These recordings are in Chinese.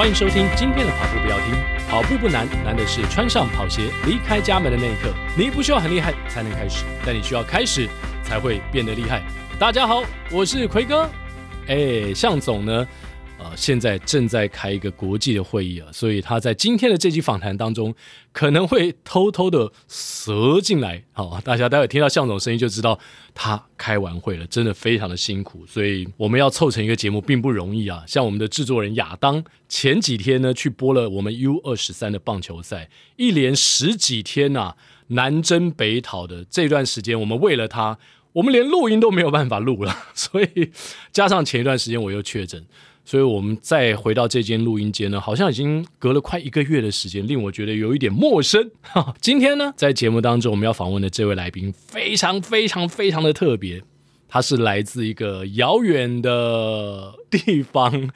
欢迎收听今天的跑步不要听，跑步不难，难的是穿上跑鞋离开家门的那一刻。你不需要很厉害才能开始，但你需要开始才会变得厉害。大家好，我是奎哥。哎，向总呢？呃，现在正在开一个国际的会议啊，所以他在今天的这期访谈当中可能会偷偷的塞进来。好，大家待会听到向总声音就知道他开完会了，真的非常的辛苦。所以我们要凑成一个节目并不容易啊。像我们的制作人亚当前几天呢去播了我们 U 二十三的棒球赛，一连十几天呐、南征北讨的这段时间，我们为了他，我们连录音都没有办法录了。所以加上前一段时间我又确诊。所以，我们再回到这间录音间呢，好像已经隔了快一个月的时间，令我觉得有一点陌生。今天呢，在节目当中，我们要访问的这位来宾非常非常非常的特别，他是来自一个遥远的地方，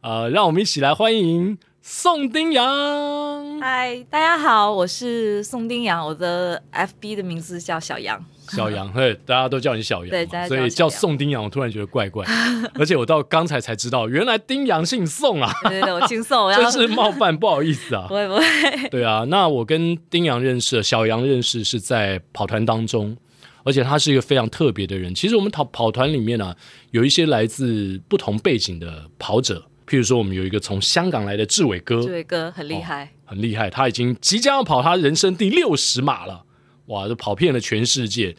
呃，让我们一起来欢迎宋丁洋。嗨，大家好，我是宋丁洋，我的 FB 的名字叫小杨。小杨，嘿，大家都叫你小杨，对，所以叫宋丁洋，我突然觉得怪怪，而且我到刚才才知道，原来丁洋姓宋啊，对对，我姓宋，真是冒犯，不好意思啊，不会不会，对啊，那我跟丁洋认识，小杨认识是在跑团当中，而且他是一个非常特别的人。其实我们跑跑团里面呢、啊，有一些来自不同背景的跑者，譬如说我们有一个从香港来的志伟哥，志伟哥很厉害、哦，很厉害，他已经即将要跑他人生第六十码了。哇，都跑遍了全世界，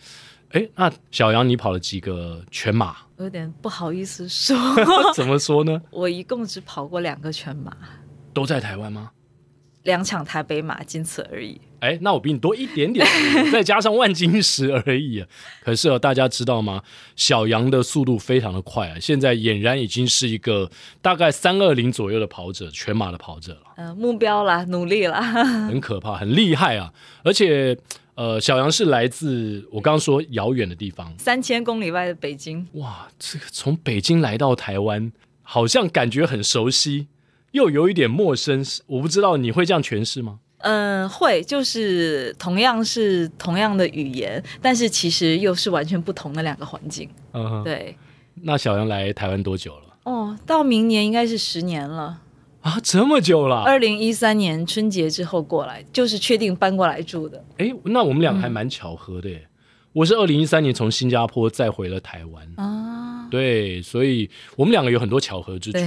哎，那小杨你跑了几个全马？有点不好意思说，怎么说呢？我一共只跑过两个全马，都在台湾吗？两场台北马，仅此而已。哎，那我比你多一点点，再加上万金石而已。可是哦，大家知道吗？小杨的速度非常的快啊，现在俨然已经是一个大概三二零左右的跑者，全马的跑者了。呃，目标啦，努力啦，很可怕，很厉害啊！而且。呃，小杨是来自我刚刚说遥远的地方，三千公里外的北京。哇，这个从北京来到台湾，好像感觉很熟悉，又有一点陌生。我不知道你会这样诠释吗？嗯、呃，会，就是同样是同样的语言，但是其实又是完全不同的两个环境。嗯哼，对。那小杨来台湾多久了？哦，到明年应该是十年了。啊，这么久了！二零一三年春节之后过来，就是确定搬过来住的。哎，那我们俩还蛮巧合的耶。嗯、我是二零一三年从新加坡再回了台湾啊。对，所以我们两个有很多巧合之处。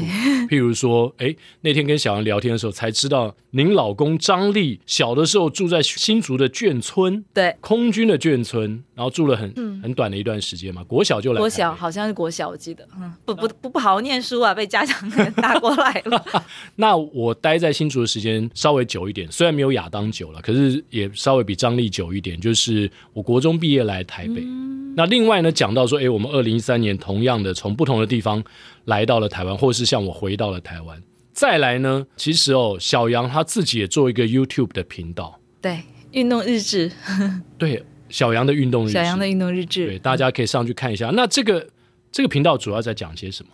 譬如说，哎，那天跟小杨聊天的时候，才知道您老公张力小的时候住在新竹的眷村，对，空军的眷村，然后住了很、嗯、很短的一段时间嘛。国小就来，国小好像是国小，我记得，嗯，不不不不好好念书啊，被家长打过来了。那我待在新竹的时间稍微久一点，虽然没有亚当久了，可是也稍微比张力久一点。就是我国中毕业来台北。嗯那另外呢，讲到说，哎，我们二零一三年同样的从不同的地方来到了台湾，或是像我回到了台湾。再来呢，其实哦，小杨他自己也做一个 YouTube 的频道，对，运动日志，对，小杨的运动日志，小杨的运动日志，对，大家可以上去看一下。那这个这个频道主要在讲些什么？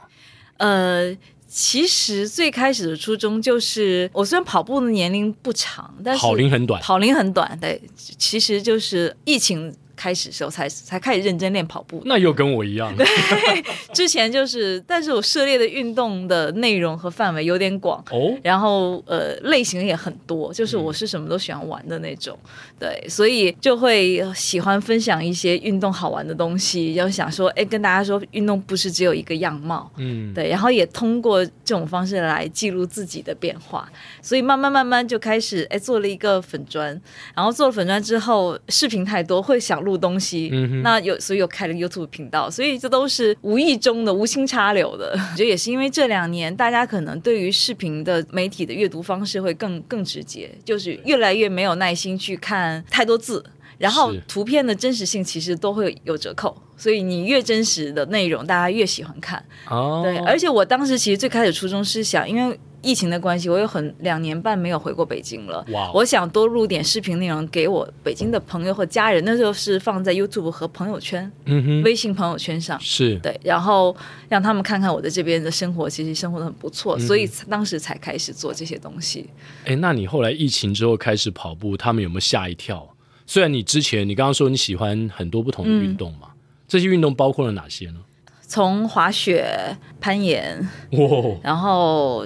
呃，其实最开始的初衷就是，我虽然跑步的年龄不长，但是跑龄很短，跑龄很短，对，其实就是疫情。开始的时候才才开始认真练跑步，那又跟我一样。对，之前就是，但是我涉猎的运动的内容和范围有点广。哦，然后呃类型也很多，就是我是什么都喜欢玩的那种，嗯、对，所以就会喜欢分享一些运动好玩的东西，要想说，哎，跟大家说，运动不是只有一个样貌，嗯，对，然后也通过这种方式来记录自己的变化，所以慢慢慢慢就开始，哎，做了一个粉砖，然后做了粉砖之后，视频太多，会想。录东西，嗯、那有所以有开了 YouTube 频道，所以这都是无意中的、无心插柳的。我觉得也是因为这两年大家可能对于视频的媒体的阅读方式会更更直接，就是越来越没有耐心去看太多字，然后图片的真实性其实都会有折扣，所以你越真实的内容，大家越喜欢看。哦，对，而且我当时其实最开始初衷是想，因为。疫情的关系，我有很两年半没有回过北京了。Wow 我想多录点视频内容给我北京的朋友和家人。那时候是放在 YouTube 和朋友圈、嗯、哼微信朋友圈上，是对，然后让他们看看我在这边的生活，其实生活的很不错，嗯、所以当时才开始做这些东西。哎，那你后来疫情之后开始跑步，他们有没有吓一跳？虽然你之前你刚刚说你喜欢很多不同的运动嘛，嗯、这些运动包括了哪些呢？从滑雪、攀岩，哇，然后。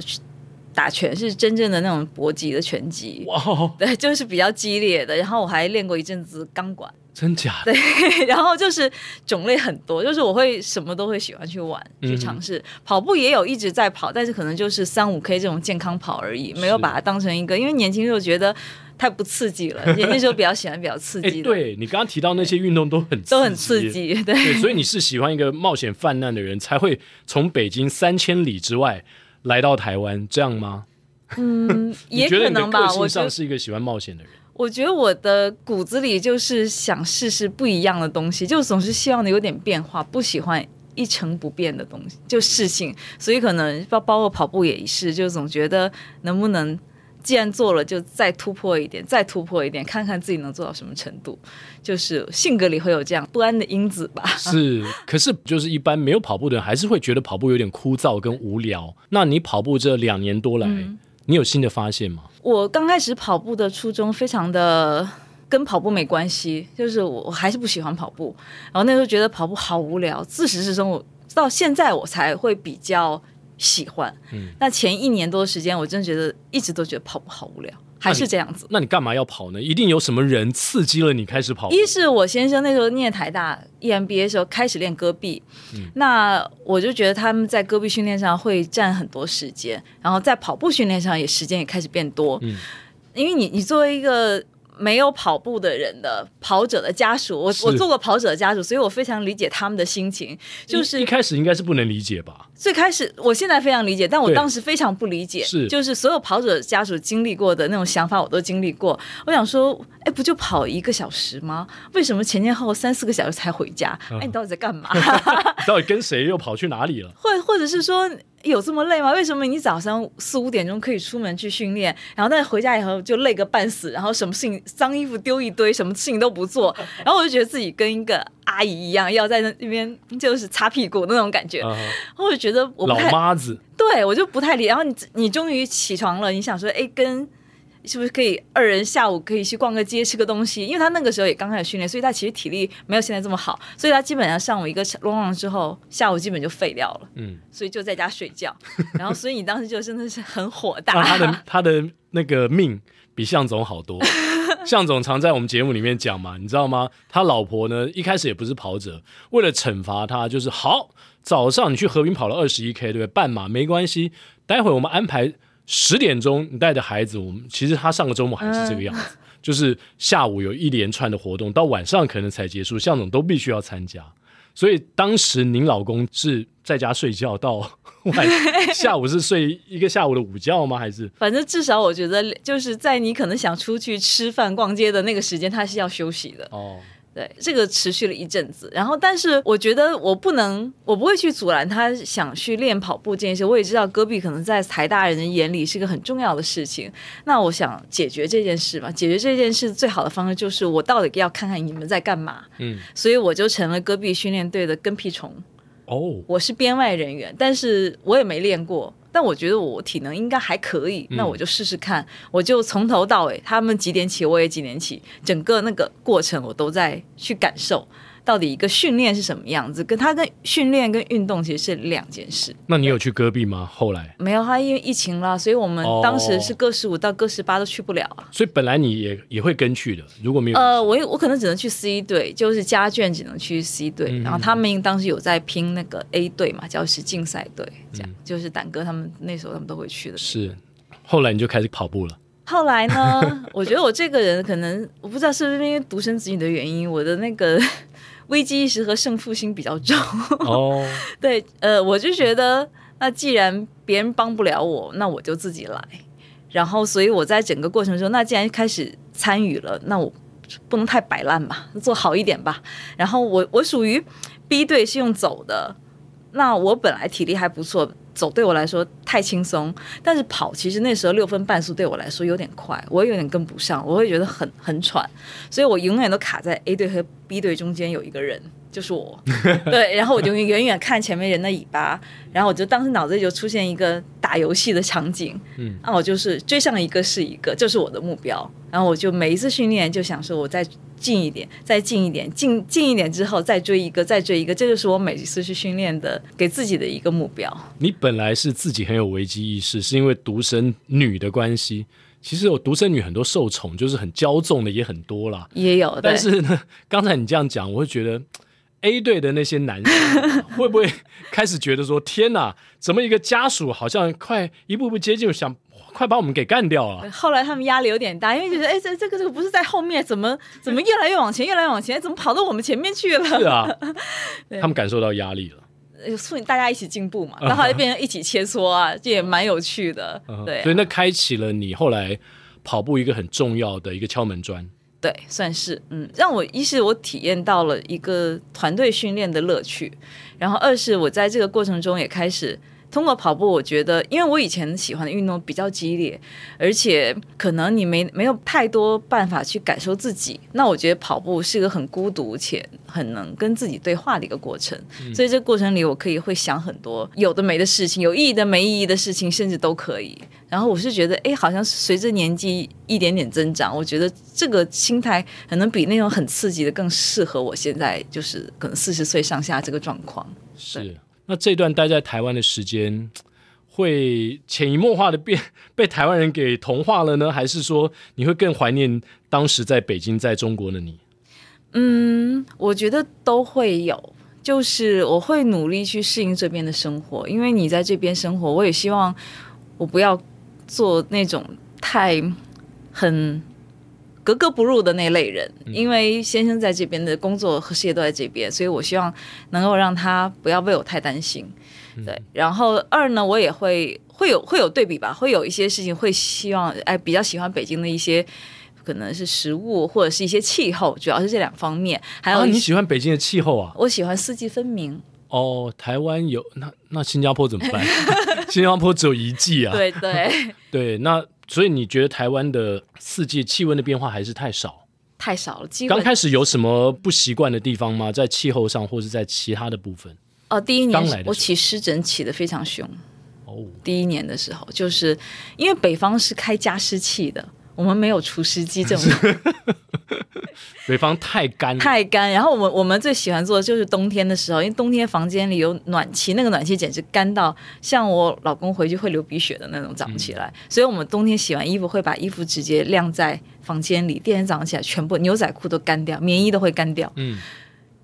打拳，是真正的那种搏击的拳击。哇 Wow，对，就是比较激烈的。然后我还练过一阵子钢管。真假？对，然后就是种类很多，就是我会什么都会喜欢去玩，去尝试。跑步也有一直在跑，但是可能就是三五 K 这种健康跑而已，没有把它当成一个，因为年轻时候觉得太不刺激了，年轻时候比较喜欢比较刺激的。对，你刚刚提到那些运动都很都很刺激，对，对，所以你是喜欢一个冒险泛滥的人，才会从北京三千里之外来到台湾，这样吗？嗯，也可能吧。我上是一个喜欢冒险的人。我觉得我的骨子里就是想试试不一样的东西，就总是希望你有点变化，不喜欢一成不变的东西，就事情。所以可能包包括跑步也是，就总觉得能不能既然做了，就再突破一点，再突破一点，看看自己能做到什么程度。就是性格里会有这样不安的因子吧。是，可是就是一般没有跑步的人，还是会觉得跑步有点枯燥跟无聊。那你跑步这两年多来，嗯、你有新的发现吗？我刚开始跑步的初衷非常的跟跑步没关系，就是我还是不喜欢跑步，然后那时候觉得跑步好无聊。自始至终，我到现在我才会比较喜欢。嗯，那前一年多的时间，我真的觉得一直都觉得跑步好无聊。还是这样子，那你干嘛要跑呢？一定有什么人刺激了你开始跑步？一是我先生那时候念台大 EMBA 的时候开始练戈壁，嗯、那我就觉得他们在戈壁训练上会占很多时间，然后在跑步训练上也时间也开始变多。嗯，因为你你作为一个。没有跑步的人的跑者的家属，我我做过跑者的家属，所以我非常理解他们的心情。就是一,一开始应该是不能理解吧？最开始，我现在非常理解，但我当时非常不理解。是，就是所有跑者家属经历过的那种想法，我都经历过。我想说，哎，不就跑一个小时吗？为什么前前后后三四个小时才回家？哎、啊，你到底在干嘛？你 到底跟谁又跑去哪里了？或或者是说？有这么累吗？为什么你早上四五点钟可以出门去训练，然后但是回家以后就累个半死，然后什么事情脏衣服丢一堆，什么事情都不做，然后我就觉得自己跟一个阿姨一样，要在那边就是擦屁股那种感觉，uh. 我就觉得我老妈子，对我就不太理。然后你你终于起床了，你想说，哎，跟。是不是可以二人下午可以去逛个街吃个东西？因为他那个时候也刚开始训练，所以他其实体力没有现在这么好，所以他基本上上午一个 long run 之后，下午基本就废掉了。嗯，所以就在家睡觉。然后，所以你当时就真的是很火大。他的他的那个命比向总好多。向总常在我们节目里面讲嘛，你知道吗？他老婆呢一开始也不是跑者，为了惩罚他，就是好早上你去和平跑了二十一 k，对不对？半马没关系，待会我们安排。十点钟，你带着孩子，我们其实他上个周末还是这个样子，嗯、就是下午有一连串的活动，到晚上可能才结束，向总都必须要参加。所以当时您老公是在家睡觉，到 晚 下午是睡一个下午的午觉吗？还是？反正至少我觉得，就是在你可能想出去吃饭、逛街的那个时间，他是要休息的。哦。对，这个持续了一阵子，然后但是我觉得我不能，我不会去阻拦他想去练跑步这件事。我也知道戈壁可能在台大人的眼里是个很重要的事情。那我想解决这件事嘛，解决这件事最好的方式就是我到底要看看你们在干嘛。嗯，所以我就成了戈壁训练队的跟屁虫。哦，我是编外人员，但是我也没练过。但我觉得我体能应该还可以，那我就试试看。嗯、我就从头到尾，他们几点起，我也几点起，整个那个过程我都在去感受。到底一个训练是什么样子？跟他跟训练跟运动其实是两件事。那你有去戈壁吗？后来没有，他因为疫情啦，所以我们当时是各十五到各十八都去不了啊。所以本来你也也会跟去的，如果没有呃，我我可能只能去 C 队，就是家眷只能去 C 队，嗯、然后他们当时有在拼那个 A 队嘛，叫是竞赛队，这样、嗯、就是胆哥他们那时候他们都会去的。是，后来你就开始跑步了。后来呢？我觉得我这个人可能我不知道是不是因为独生子女的原因，我的那个。危机意识和胜负心比较重哦，对，呃，我就觉得，那既然别人帮不了我，那我就自己来。然后，所以我在整个过程中，那既然开始参与了，那我不能太摆烂吧，做好一点吧。然后我我属于 B 队是用走的，那我本来体力还不错。走对我来说太轻松，但是跑其实那时候六分半速对我来说有点快，我有点跟不上，我会觉得很很喘，所以我永远都卡在 A 队和 B 队中间有一个人，就是我，对，然后我就远远看前面人的尾巴，然后我就当时脑子里就出现一个打游戏的场景，嗯，那我就是追上一个是一个，就是我的目标，然后我就每一次训练就想说，我再近一点，再近一点，近近一点之后再追一个，再追一个，这就是我每一次去训练的给自己的一个目标。你本来是自己很有危机意识，是因为独生女的关系。其实我独生女很多受宠，就是很骄纵的也很多啦，也有。但是呢，刚才你这样讲，我会觉得 A 队的那些男生会不会开始觉得说：天哪，怎么一个家属好像快一步步接近，想快把我们给干掉了？后来他们压力有点大，因为觉得哎，这这个这个不是在后面，怎么怎么越来越往前，越来越往前，怎么跑到我们前面去了？是啊，他们感受到压力了。促进大家一起进步嘛，然后就 变成一起切磋啊，这也蛮有趣的。对啊，所以那开启了你后来跑步一个很重要的一个敲门砖。对，算是嗯，让我一是我体验到了一个团队训练的乐趣，然后二是我在这个过程中也开始。通过跑步，我觉得，因为我以前喜欢的运动比较激烈，而且可能你没没有太多办法去感受自己。那我觉得跑步是一个很孤独且很能跟自己对话的一个过程。嗯、所以这个过程里，我可以会想很多有的没的事情，有意义的没意义的事情，甚至都可以。然后我是觉得，哎，好像随着年纪一点点增长，我觉得这个心态可能比那种很刺激的更适合我现在，就是可能四十岁上下这个状况。是。那这段待在台湾的时间，会潜移默化的变 被台湾人给同化了呢？还是说你会更怀念当时在北京在中国的你？嗯，我觉得都会有，就是我会努力去适应这边的生活，因为你在这边生活，我也希望我不要做那种太很。格格不入的那类人，因为先生在这边的工作和事业都在这边，所以我希望能够让他不要为我太担心。对，然后二呢，我也会会有会有对比吧，会有一些事情会希望哎比较喜欢北京的一些可能是食物或者是一些气候，主要是这两方面。还有、啊、你喜欢北京的气候啊？我喜欢四季分明。哦，台湾有那那新加坡怎么办？新加坡只有一季啊。对对 对，那。所以你觉得台湾的四季气温的变化还是太少？太少了。刚开始有什么不习惯的地方吗？在气候上，或是在其他的部分？哦，第一年我起湿疹起得非常凶。哦，第一年的时候，就是因为北方是开加湿器的。我们没有除湿机这种，北方太干太干。然后我们我们最喜欢做的就是冬天的时候，因为冬天房间里有暖气，那个暖气简直干到像我老公回去会流鼻血的那种，早上起来。嗯、所以我们冬天洗完衣服会把衣服直接晾在房间里，第二天早上起来全部牛仔裤都干掉，棉衣都会干掉。嗯。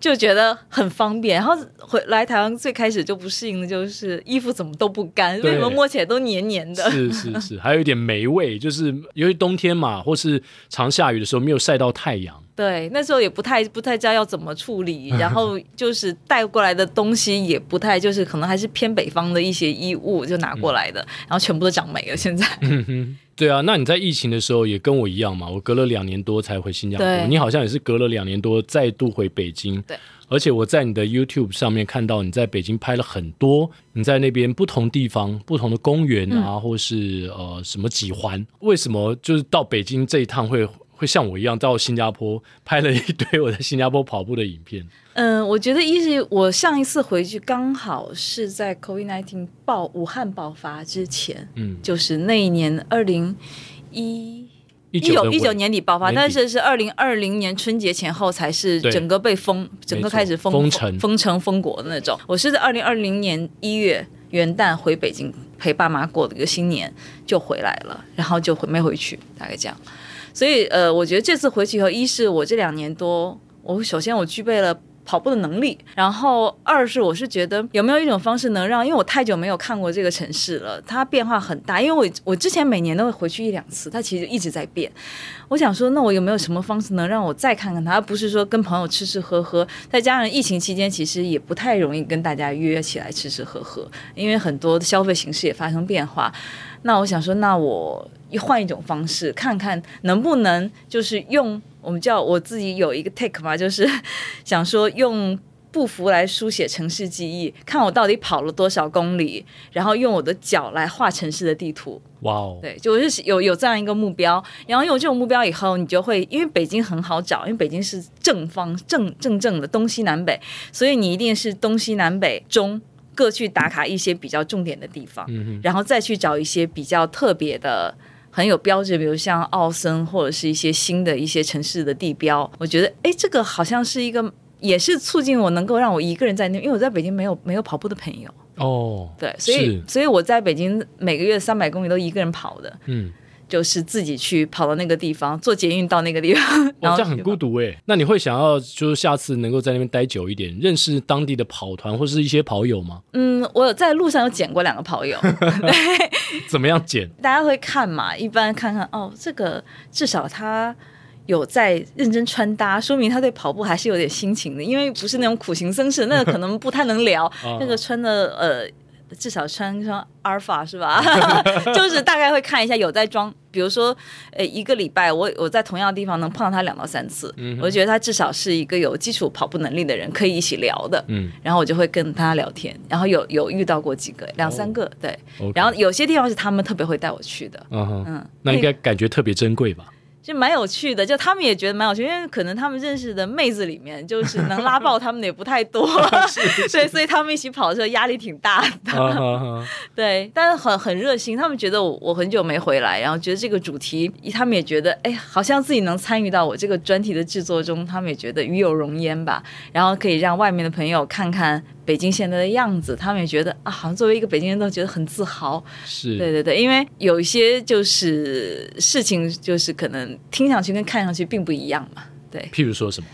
就觉得很方便，然后回来台湾最开始就不适应的就是衣服怎么都不干，为什么摸起来都黏黏的？是是是，还有一点霉味，就是由于冬天嘛，或是常下雨的时候没有晒到太阳。对，那时候也不太不太知道要怎么处理，然后 就是带过来的东西也不太，就是可能还是偏北方的一些衣物就拿过来的，嗯、然后全部都长霉了。现在，嗯哼，对啊，那你在疫情的时候也跟我一样嘛？我隔了两年多才回新加坡，你好像也是隔了两年多再度回北京。对，而且我在你的 YouTube 上面看到你在北京拍了很多你在那边不同地方不同的公园啊，嗯、或是呃什么几环？为什么就是到北京这一趟会？会像我一样到新加坡拍了一堆我在新加坡跑步的影片。嗯，我觉得一是我上一次回去刚好是在 COVID-19 爆武汉爆发之前，嗯，就是那一年二零一一九一九年底爆发，但是是二零二零年春节前后才是整个被封，整个开始封封城封城封国的那种。我是在二零二零年一月元旦回北京陪爸妈过了一个新年就回来了，然后就回没回去，大概这样。所以，呃，我觉得这次回去以后，一是我这两年多，我首先我具备了跑步的能力，然后二是我是觉得有没有一种方式能让，因为我太久没有看过这个城市了，它变化很大，因为我我之前每年都会回去一两次，它其实一直在变。我想说，那我有没有什么方式能让我再看看它，而不是说跟朋友吃吃喝喝？再加上疫情期间，其实也不太容易跟大家约起来吃吃喝喝，因为很多的消费形式也发生变化。那我想说，那我。换一种方式，看看能不能就是用我们叫我自己有一个 take 嘛，就是 想说用步幅来书写城市记忆，看我到底跑了多少公里，然后用我的脚来画城市的地图。哇哦，对，就是有有这样一个目标，然后有这种目标以后，你就会因为北京很好找，因为北京是正方正正正的东西南北，所以你一定是东西南北中各去打卡一些比较重点的地方，嗯、然后再去找一些比较特别的、很有标志，比如像奥森或者是一些新的一些城市的地标。我觉得，哎，这个好像是一个。也是促进我能够让我一个人在那，因为我在北京没有没有跑步的朋友哦，对，所以所以我在北京每个月三百公里都一个人跑的，嗯，就是自己去跑到那个地方，坐捷运到那个地方，然后这样很孤独哎。那你会想要就是下次能够在那边待久一点，认识当地的跑团或是一些跑友吗？嗯，我有在路上有捡过两个跑友，对，怎么样捡？大家会看嘛，一般看看哦，这个至少他。有在认真穿搭，说明他对跑步还是有点心情的，因为不是那种苦行僧式，那个可能不太能聊。那个穿的呃，至少穿双阿尔法是吧？就是大概会看一下有在装，比如说呃一个礼拜我我在同样的地方能碰到他两到三次，嗯、我就觉得他至少是一个有基础跑步能力的人，可以一起聊的。嗯，然后我就会跟他聊天，然后有有遇到过几个两三个，对。然后有些地方是他们特别会带我去的。嗯哼嗯，那应该感觉特别珍贵吧？就蛮有趣的，就他们也觉得蛮有趣，因为可能他们认识的妹子里面，就是能拉爆他们的也不太多，对，所以他们一起跑的时候压力挺大的，对，但是很很热心，他们觉得我我很久没回来，然后觉得这个主题，他们也觉得哎，好像自己能参与到我这个专题的制作中，他们也觉得与有荣焉吧，然后可以让外面的朋友看看。北京现在的样子，他们也觉得啊，好像作为一个北京人都觉得很自豪。是，对对对，因为有一些就是事情，就是可能听上去跟看上去并不一样嘛。对，譬如说什么？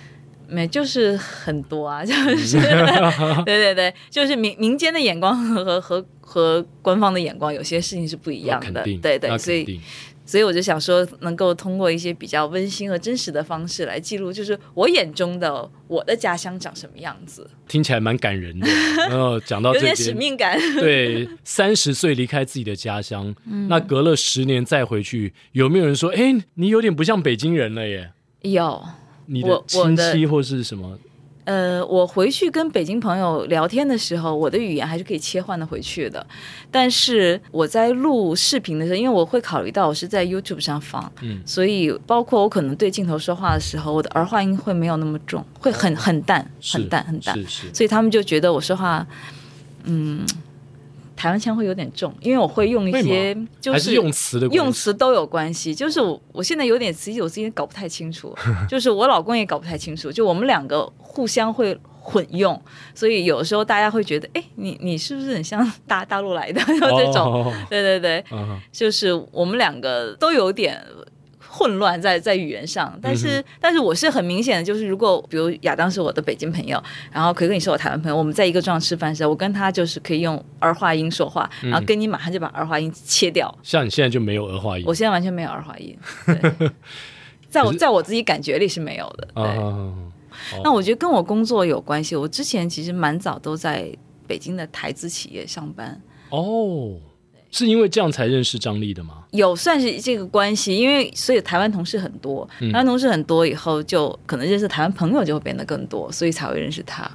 没，就是很多啊，就是 对对对，就是民民间的眼光和和和官方的眼光，有些事情是不一样的。对对，所以。所以我就想说，能够通过一些比较温馨和真实的方式来记录，就是我眼中的我的家乡长什么样子。听起来蛮感人的。然后讲到这边，有点使命感。对，三十岁离开自己的家乡，嗯、那隔了十年再回去，有没有人说，哎，你有点不像北京人了耶？有，你的亲戚或是什么？呃，我回去跟北京朋友聊天的时候，我的语言还是可以切换的回去的。但是我在录视频的时候，因为我会考虑到我是在 YouTube 上放，嗯，所以包括我可能对镜头说话的时候，我的儿化音会没有那么重，会很很淡，很淡很淡。所以他们就觉得我说话，嗯。台湾腔会有点重，因为我会用一些，就是用词的用词都有关系。就是我我现在有点词，我自己搞不太清楚，就是我老公也搞不太清楚，就我们两个互相会混用，所以有时候大家会觉得，哎，你你是不是很像大大陆来的？这种，对对对，就是我们两个都有点。混乱在在语言上，但是、嗯、但是我是很明显的，就是如果比如亚当是我的北京朋友，然后奎哥你是我台湾朋友，我们在一个桌上吃饭的时候，我跟他就是可以用儿化音说话，嗯、然后跟你马上就把儿化音切掉。像你现在就没有儿化音，我现在完全没有儿化音，对 在我在我自己感觉里是没有的。对，哦、那我觉得跟我工作有关系。我之前其实蛮早都在北京的台资企业上班。哦。是因为这样才认识张丽的吗？有算是这个关系，因为所以台湾同事很多，台湾同事很多以后，就可能认识台湾朋友就会变得更多，所以才会认识他。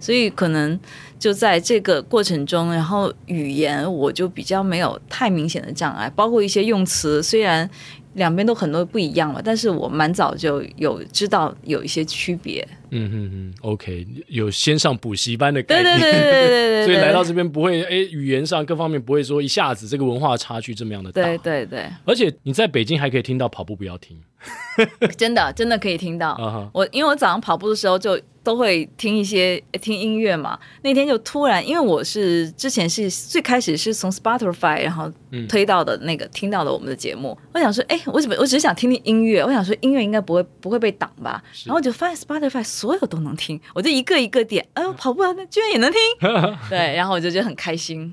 所以可能就在这个过程中，然后语言我就比较没有太明显的障碍，包括一些用词，虽然。两边都很多不一样了，但是我蛮早就有知道有一些区别。嗯嗯嗯，OK，有先上补习班的概念，对对对对对对，对所以来到这边不会，哎，语言上各方面不会说一下子这个文化差距这么样的大。对对对，而且你在北京还可以听到跑步不要停，真的真的可以听到。Uh huh. 我因为我早上跑步的时候就。都会听一些听音乐嘛。那天就突然，因为我是之前是最开始是从 Spotify 然后推到的那个、嗯、听到的我们的节目。我想说，哎，我怎么我只是想听听音乐？我想说音乐应该不会不会被挡吧？然后就发现 Spotify 所有都能听，我就一个一个点，哎呦，跑步啊，那居然也能听。对，然后我就觉得很开心。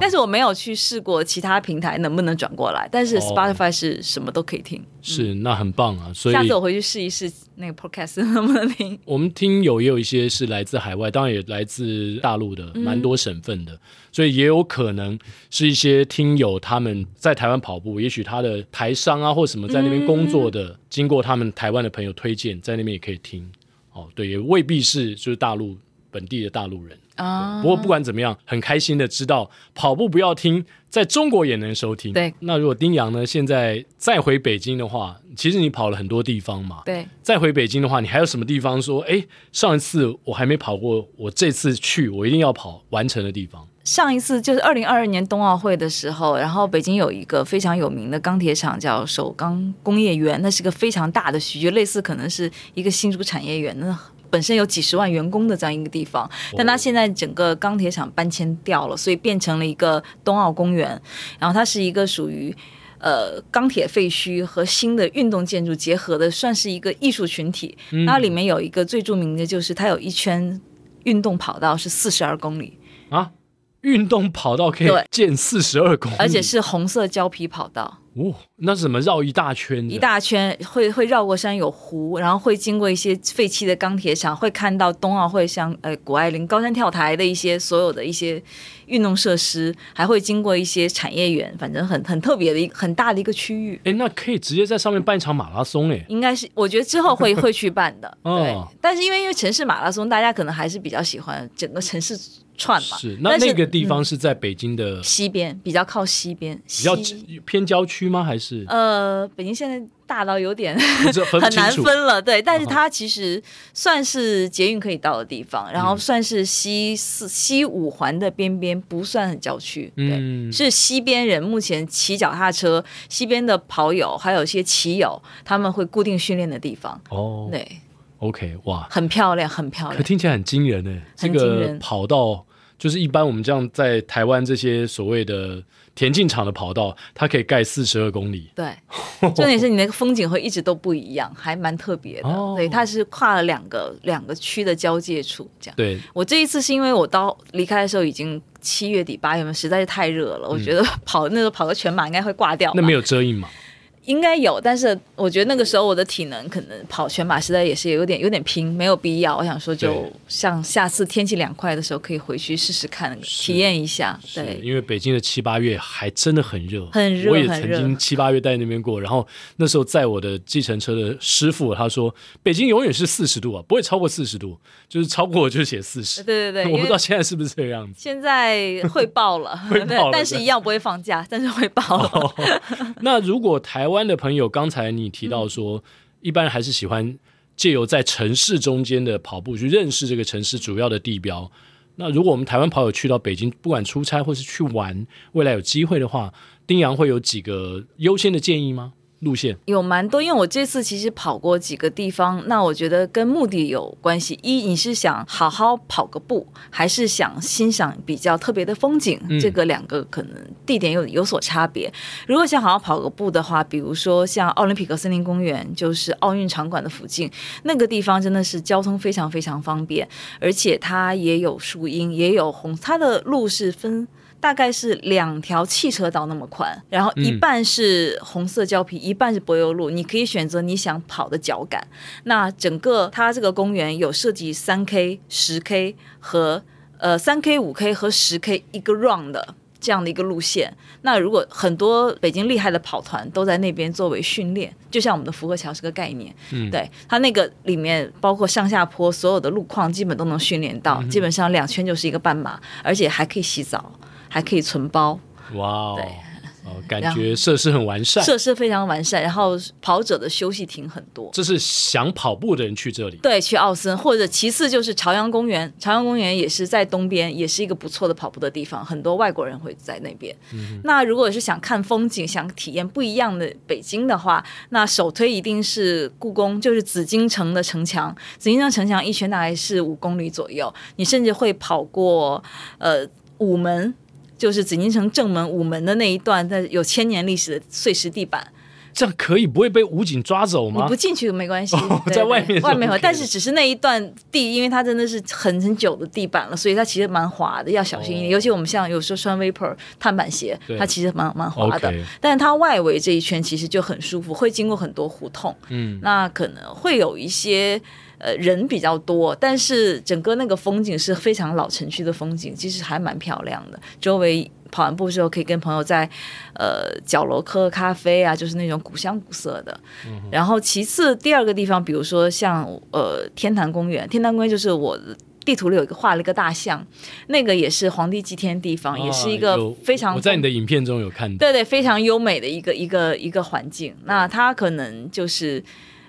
但是我没有去试过其他平台能不能转过来，但是 Spotify 是什么都可以听。哦嗯、是，那很棒啊！所以下次我回去试一试那个 Podcast 能不能听。我们听。友也有一些是来自海外，当然也来自大陆的，蛮多省份的，嗯、所以也有可能是一些听友他们在台湾跑步，也许他的台商啊或什么在那边工作的，嗯、经过他们台湾的朋友推荐，在那边也可以听。哦，对，也未必是就是大陆本地的大陆人啊。不过不管怎么样，很开心的知道跑步不要听，在中国也能收听。对，那如果丁洋呢，现在再回北京的话，其实你跑了很多地方嘛。对，再回北京的话，你还有什么地方说，哎，上一次我还没跑过，我这次去我一定要跑完成的地方？上一次就是二零二二年冬奥会的时候，然后北京有一个非常有名的钢铁厂叫首钢工业园，那是个非常大的区，就类似可能是一个新竹产业园，那本身有几十万员工的这样一个地方，但它现在整个钢铁厂搬迁掉了，所以变成了一个冬奥公园，然后它是一个属于呃钢铁废墟和新的运动建筑结合的，算是一个艺术群体。那里面有一个最著名的就是它有一圈运动跑道是四十二公里。啊。运动跑道可以建四十二公里，而且是红色胶皮跑道。哦，那是怎么绕一大圈？一大圈会会绕过山，有湖，然后会经过一些废弃的钢铁厂，会看到冬奥会像呃谷爱凌高山跳台的一些所有的一些运动设施，还会经过一些产业园，反正很很特别的一个很大的一个区域。哎，那可以直接在上面办一场马拉松哎？应该是，我觉得之后会会去办的。对，哦、但是因为因为城市马拉松，大家可能还是比较喜欢整个城市。串嘛，是那那个地方是在北京的西边，比较靠西边，比较偏郊区吗？还是呃，北京现在大到有点很难分了，对。但是它其实算是捷运可以到的地方，然后算是西四西五环的边边，不算很郊区。对，是西边人目前骑脚踏车，西边的跑友还有一些骑友，他们会固定训练的地方。哦，对。OK，哇，很漂亮，很漂亮，可听起来很惊人呢。这个跑道就是一般我们这样在台湾这些所谓的田径场的跑道，它可以盖四十二公里。对，重点是你那个风景会一直都不一样，还蛮特别的。哦、对，它是跨了两个两个区的交界处，这样。对，我这一次是因为我到离开的时候已经七月底八月份，实在是太热了，嗯、我觉得跑那个跑个全马应该会挂掉。那没有遮阴吗？应该有，但是我觉得那个时候我的体能可能跑全马实在也是有点有点拼，没有必要。我想说，就像下次天气凉快的时候，可以回去试试看，体验一下。对，因为北京的七八月还真的很热，很热，我也曾经七八月在那边过。然后那时候在我的计程车的师傅他说，北京永远是四十度啊，不会超过四十度，就是超过我就写四十。对 对对，我不知道现在是不是这个样子。现在会爆了，会爆了，但是一样不会放假，但是会爆了。哦、那如果台湾湾的朋友，刚才你提到说，一般还是喜欢借由在城市中间的跑步去认识这个城市主要的地标。那如果我们台湾跑友去到北京，不管出差或是去玩，未来有机会的话，丁洋会有几个优先的建议吗？路线有蛮多，因为我这次其实跑过几个地方，那我觉得跟目的有关系。一，你是想好好跑个步，还是想欣赏比较特别的风景？嗯、这个两个可能地点有有所差别。如果想好好跑个步的话，比如说像奥林匹克森林公园，就是奥运场馆的附近，那个地方真的是交通非常非常方便，而且它也有树荫，也有红，它的路是分。大概是两条汽车道那么宽，然后一半是红色胶皮，嗯、一半是柏油路，你可以选择你想跑的脚感。那整个它这个公园有设计三 K、十 K 和呃三 K、五 K 和十 K 一个 round 的这样的一个路线。那如果很多北京厉害的跑团都在那边作为训练，就像我们的福和桥是个概念，嗯，对，它那个里面包括上下坡所有的路况基本都能训练到，嗯、基本上两圈就是一个半马，而且还可以洗澡。还可以存包，哇哦！对，哦，感觉设施很完善，设施非常完善。然后跑者的休息亭很多，这是想跑步的人去这里。对，去奥森，或者其次就是朝阳公园。朝阳公园也是在东边，也是一个不错的跑步的地方，很多外国人会在那边。嗯、那如果是想看风景、想体验不一样的北京的话，那首推一定是故宫，就是紫禁城的城墙。紫禁城城墙一圈大概是五公里左右，你甚至会跑过呃午门。就是紫禁城正门午门的那一段，它有千年历史的碎石地板，这样可以不会被武警抓走吗？你不进去没关系，哦、在外面外面，但是只是那一段地，因为它真的是很很久的地板了，所以它其实蛮滑的，要小心一点。哦、尤其我们像有时候穿 Vapor 碳板鞋，它其实蛮蛮滑的。但是它外围这一圈其实就很舒服，会经过很多胡同，嗯，那可能会有一些。呃，人比较多，但是整个那个风景是非常老城区的风景，其实还蛮漂亮的。周围跑完步之后，可以跟朋友在呃角落喝咖啡啊，就是那种古香古色的。嗯、然后其次第二个地方，比如说像呃天坛公园，天坛公园就是我地图里有一个画了一个大象，那个也是皇帝祭天的地方，啊、也是一个非常我在你的影片中有看到，对对，非常优美的一个一个一个环境。那它可能就是。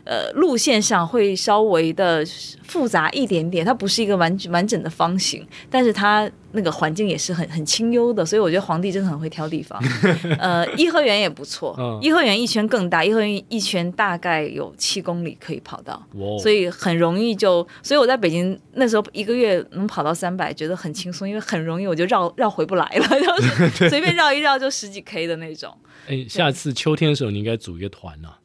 呃，路线上会稍微的复杂一点点，它不是一个完完整的方形，但是它那个环境也是很很清幽的，所以我觉得皇帝真的很会挑地方。呃，颐和园也不错，颐和园一圈更大，颐和园一圈大概有七公里可以跑到，所以很容易就，所以我在北京那时候一个月能跑到三百，觉得很轻松，因为很容易我就绕 绕回不来了，就是随便绕一绕就十几 K 的那种。哎，下次秋天的时候你应该组一个团啊。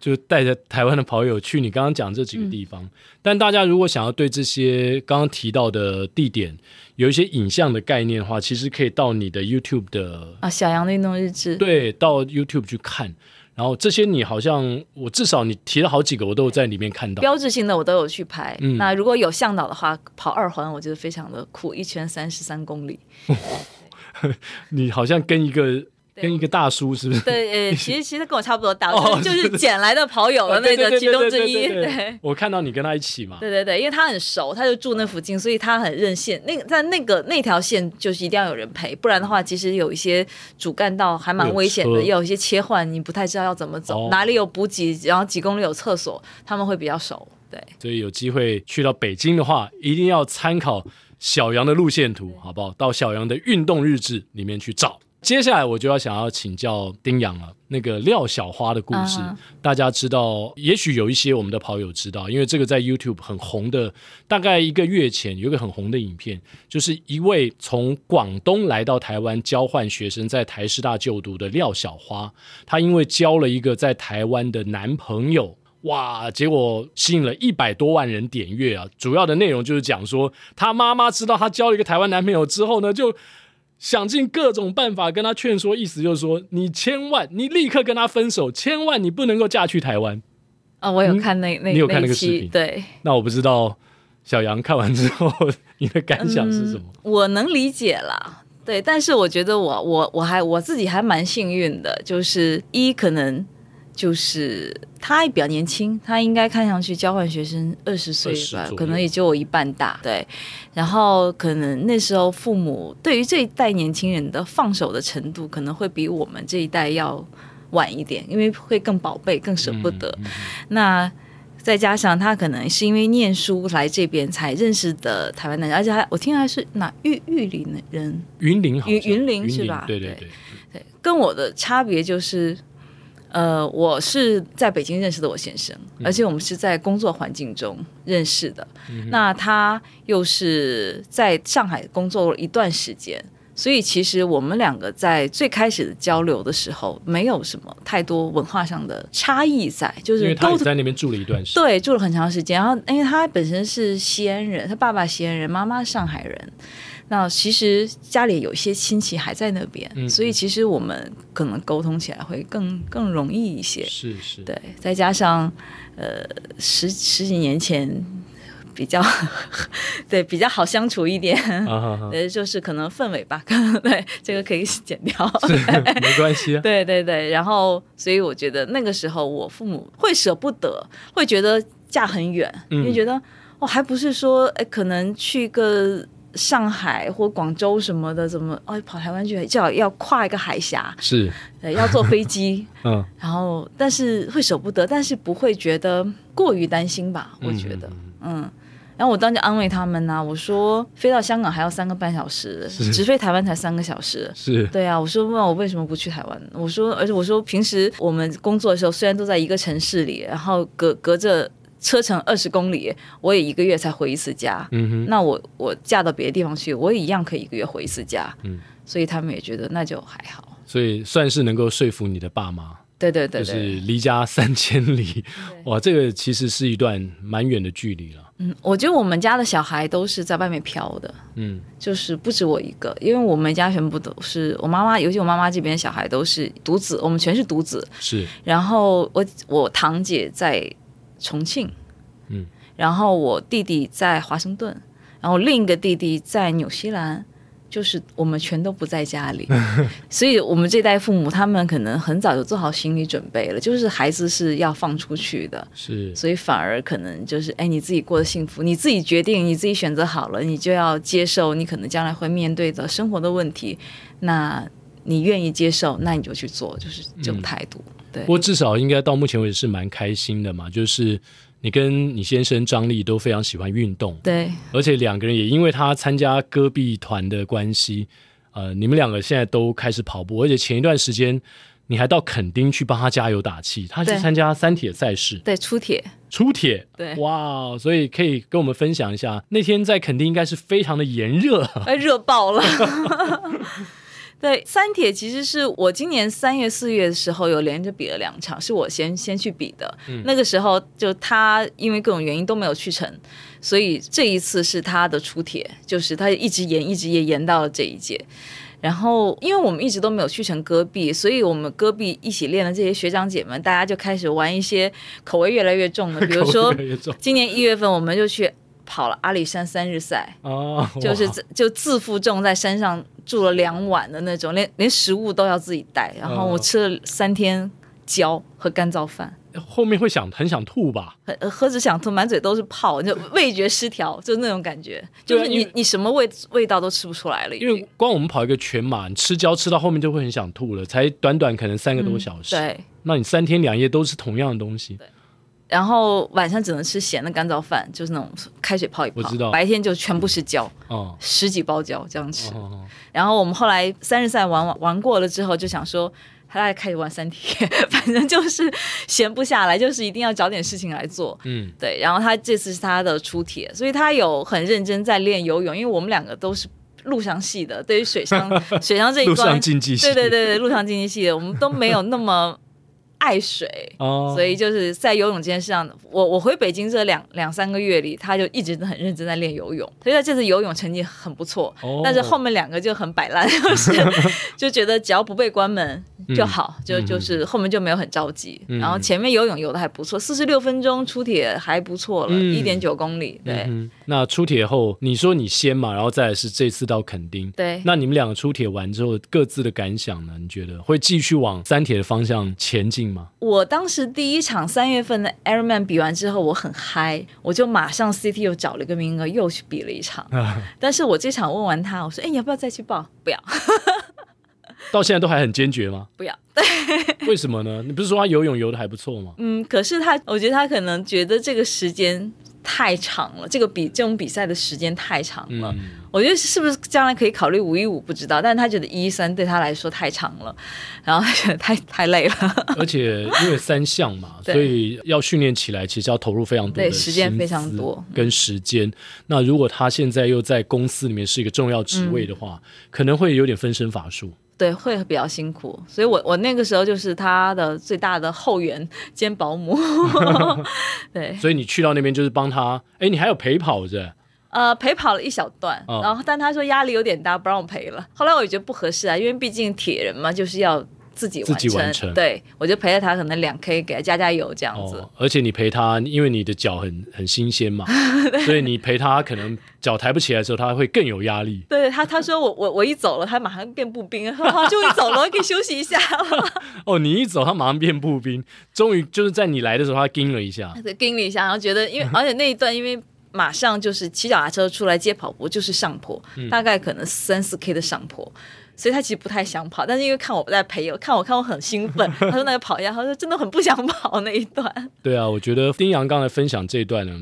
就带着台湾的跑友去你刚刚讲这几个地方，嗯、但大家如果想要对这些刚刚提到的地点有一些影像的概念的话，其实可以到你的 YouTube 的啊小杨的运动日志，对，到 YouTube 去看。然后这些你好像我至少你提了好几个，我都有在里面看到。标志性的我都有去拍。嗯、那如果有向导的话，跑二环我觉得非常的酷，一圈三十三公里。你好像跟一个。跟一个大叔是不是？对，呃，其实其实跟我差不多大，哦、就是捡来的跑友的那个其中之一。对，我看到你跟他一起嘛。对对对，因为他很熟，他就住那附近，所以他很任性。那个在那个那条线就是一定要有人陪，不然的话，其实有一些主干道还蛮危险的，也有一些切换，你不太知道要怎么走，哦、哪里有补给，然后几公里有厕所，他们会比较熟。对，所以有机会去到北京的话，一定要参考小杨的路线图，好不好？到小杨的运动日志里面去找。接下来我就要想要请教丁洋了，那个廖小花的故事，uh huh. 大家知道，也许有一些我们的跑友知道，因为这个在 YouTube 很红的，大概一个月前有一个很红的影片，就是一位从广东来到台湾交换学生，在台师大就读的廖小花，她因为交了一个在台湾的男朋友，哇，结果吸引了一百多万人点阅啊！主要的内容就是讲说，她妈妈知道她交了一个台湾男朋友之后呢，就想尽各种办法跟他劝说，意思就是说，你千万，你立刻跟他分手，千万你不能够嫁去台湾。啊、哦，我有看那、嗯、那，你有看那个视频？对。那我不知道小杨看完之后 你的感想是什么？嗯、我能理解啦，对，但是我觉得我我我还我自己还蛮幸运的，就是一可能。就是他还比较年轻，他应该看上去交换学生二十岁吧，可能也就我一半大。对，然后可能那时候父母对于这一代年轻人的放手的程度，可能会比我们这一代要晚一点，因为会更宝贝、更舍不得。嗯嗯、那再加上他可能是因为念书来这边才认识的台湾男人，而且还我听还是哪玉玉林的人，云林好，云云林是吧？对对对，对，跟我的差别就是。呃，我是在北京认识的我先生，而且我们是在工作环境中认识的。嗯、那他又是在上海工作了一段时间，所以其实我们两个在最开始的交流的时候，没有什么太多文化上的差异在，就是因为他在那边住了一段时间，对，住了很长时间。然后，因为他本身是西安人，他爸爸西安人，妈妈上海人。那其实家里有一些亲戚还在那边，嗯、所以其实我们可能沟通起来会更更容易一些。是是，对，再加上呃十十几年前比较 对比较好相处一点，呃、啊、就是可能氛围吧，可 能对这个可以剪掉，是没关系、啊。对对对，然后所以我觉得那个时候我父母会舍不得，会觉得嫁很远，因为、嗯、觉得哦还不是说哎可能去个。上海或广州什么的，怎么哦跑台湾去，就要要跨一个海峡，是，对，要坐飞机，嗯，然后但是会舍不得，但是不会觉得过于担心吧？我觉得，嗯，嗯，然后我当时安慰他们呐、啊，我说飞到香港还要三个半小时，直飞台湾才三个小时，是。对啊，我说问我为什么不去台湾？我说，而且我说平时我们工作的时候虽然都在一个城市里，然后隔隔着。车程二十公里，我也一个月才回一次家。嗯哼，那我我嫁到别的地方去，我也一样可以一个月回一次家。嗯，所以他们也觉得那就还好。所以算是能够说服你的爸妈。对对对，对，就是离家 三千里，哇，这个其实是一段蛮远的距离了。嗯，我觉得我们家的小孩都是在外面飘的。嗯，就是不止我一个，因为我们家全部都是我妈妈，尤其我妈妈这边小孩都是独子，我们全是独子。是，然后我我堂姐在。重庆，嗯，然后我弟弟在华盛顿，然后另一个弟弟在纽西兰，就是我们全都不在家里，所以我们这代父母他们可能很早就做好心理准备了，就是孩子是要放出去的，是，所以反而可能就是，哎，你自己过得幸福，你自己决定，你自己选择好了，你就要接受你可能将来会面对的生活的问题，那你愿意接受，那你就去做，就是这种态度。嗯、对，不过至少应该到目前为止是蛮开心的嘛，就是。你跟你先生张力都非常喜欢运动，对，而且两个人也因为他参加戈壁团的关系，呃，你们两个现在都开始跑步，而且前一段时间你还到垦丁去帮他加油打气，他去参加三铁赛事，对，出铁，出铁，对，哇，所以可以跟我们分享一下，那天在垦丁应该是非常的炎热，哎，热爆了。对，三铁其实是我今年三月四月的时候有连着比了两场，是我先先去比的。嗯、那个时候就他因为各种原因都没有去成，所以这一次是他的出铁，就是他一直延一直也延到了这一届。然后因为我们一直都没有去成戈壁，所以我们戈壁一起练的这些学长姐们，大家就开始玩一些口味越来越重的，比如说今年一月份我们就去跑了阿里山三日赛，哦，就是 就自负重在山上。住了两晚的那种，连连食物都要自己带，然后我吃了三天胶和干燥饭，后面会想很想吐吧？何止想吐，满嘴都是泡，就味觉失调，就那种感觉，就是你你什么味味道都吃不出来了。因为光我们跑一个全马，你吃胶吃到后面就会很想吐了，才短短可能三个多小时，嗯、对，那你三天两夜都是同样的东西。对然后晚上只能吃咸的干燥饭，就是那种开水泡一泡。我知道。白天就全部是胶，哦，十几包胶这样吃。哦、然后我们后来三日赛玩玩玩过了之后，就想说，他来开始玩三天，反正就是闲不下来，就是一定要找点事情来做。嗯，对。然后他这次是他的初铁，所以他有很认真在练游泳，因为我们两个都是陆上系的，对于水上 水上这一段，陆上竞技系，对对对对，陆上竞技系的，我们都没有那么。爱水，哦、所以就是在游泳这件事上，我我回北京这两两三个月里，他就一直都很认真在练游泳，所以他这次游泳成绩很不错。哦、但是后面两个就很摆烂，就是 就觉得只要不被关门就好，嗯、就就是后面就没有很着急。嗯、然后前面游泳游的还不错，四十六分钟出铁还不错了，一点九公里。对，嗯、那出铁后你说你先嘛，然后再来是这次到垦丁。对，那你们两个出铁完之后各自的感想呢？你觉得会继续往三铁的方向前进？我当时第一场三月份的 Ironman 比完之后，我很嗨，我就马上 CT 又找了一个名额，又去比了一场。但是我这场问完他，我说：“哎，你要不要再去报？”不要。到现在都还很坚决吗？不要。对。为什么呢？你不是说他游泳游的还不错吗？嗯，可是他，我觉得他可能觉得这个时间。太长了，这个比这种比赛的时间太长了。嗯、我觉得是不是将来可以考虑五一五不知道，但是他觉得一一三对他来说太长了，然后他觉得太太累了。而且因为三项嘛，所以要训练起来其实要投入非常多的时间，非常多跟时间。嗯、那如果他现在又在公司里面是一个重要职位的话，嗯、可能会有点分身乏术。对，会比较辛苦，所以我我那个时候就是他的最大的后援兼保姆。对，所以你去到那边就是帮他，哎，你还有陪跑是？呃，陪跑了一小段，哦、然后但他说压力有点大，不让我陪了。后来我也觉得不合适啊，因为毕竟铁人嘛，就是要。自己完成，自己完成，对，我就陪着他，可能两 K 给他加加油这样子。哦，而且你陪他，因为你的脚很很新鲜嘛，所以你陪他可能脚抬不起来的时候，他会更有压力。对他，他说我我我一走了，他马上变步兵，终于走了，可以休息一下。哦，你一走，他马上变步兵，终于就是在你来的时候，他盯了一下，对，盯了一下，然后觉得，因为而且那一段，因为马上就是骑脚踏车出来接跑步，就是上坡，嗯、大概可能三四 K 的上坡。所以他其实不太想跑，但是因为看我在陪我，看我看我很兴奋，他说那个跑一下，他说真的很不想跑那一段。对啊，我觉得丁洋刚才分享这一段呢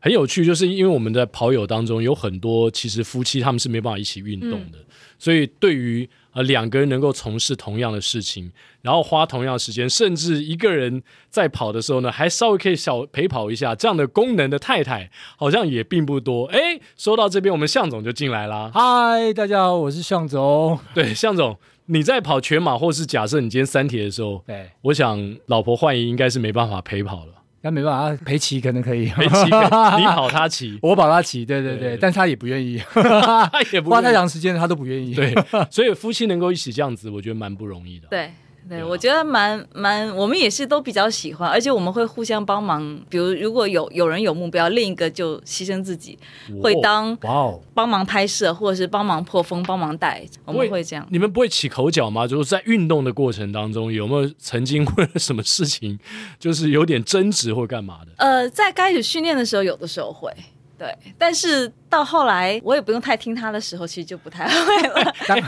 很有趣，就是因为我们在跑友当中有很多其实夫妻他们是没办法一起运动的，嗯、所以对于。呃，两个人能够从事同样的事情，然后花同样的时间，甚至一个人在跑的时候呢，还稍微可以小陪跑一下，这样的功能的太太好像也并不多。哎，说到这边，我们向总就进来啦。嗨，大家好，我是向总。对，向总，你在跑全马，或是假设你今天三铁的时候，对，我想老婆幻影应该是没办法陪跑了。那没办法，陪骑可能可以，陪骑，你跑他骑，我跑他骑，对对对，但他也不愿意，他也不花太长时间，他都不愿意。对，所以夫妻能够一起这样子，我觉得蛮不容易的。对对，我觉得蛮蛮，我们也是都比较喜欢，而且我们会互相帮忙。比如如果有有人有目标，另一个就牺牲自己，会当哇哦帮忙拍摄，或者是帮忙破风、帮忙带，我们会这样。你们不会起口角吗？就是在运动的过程当中，有没有曾经为了什么事情，就是有点争执或干嘛的？呃，在开始训练的时候，有的时候会。对，但是到后来我也不用太听他的时候，其实就不太会了。当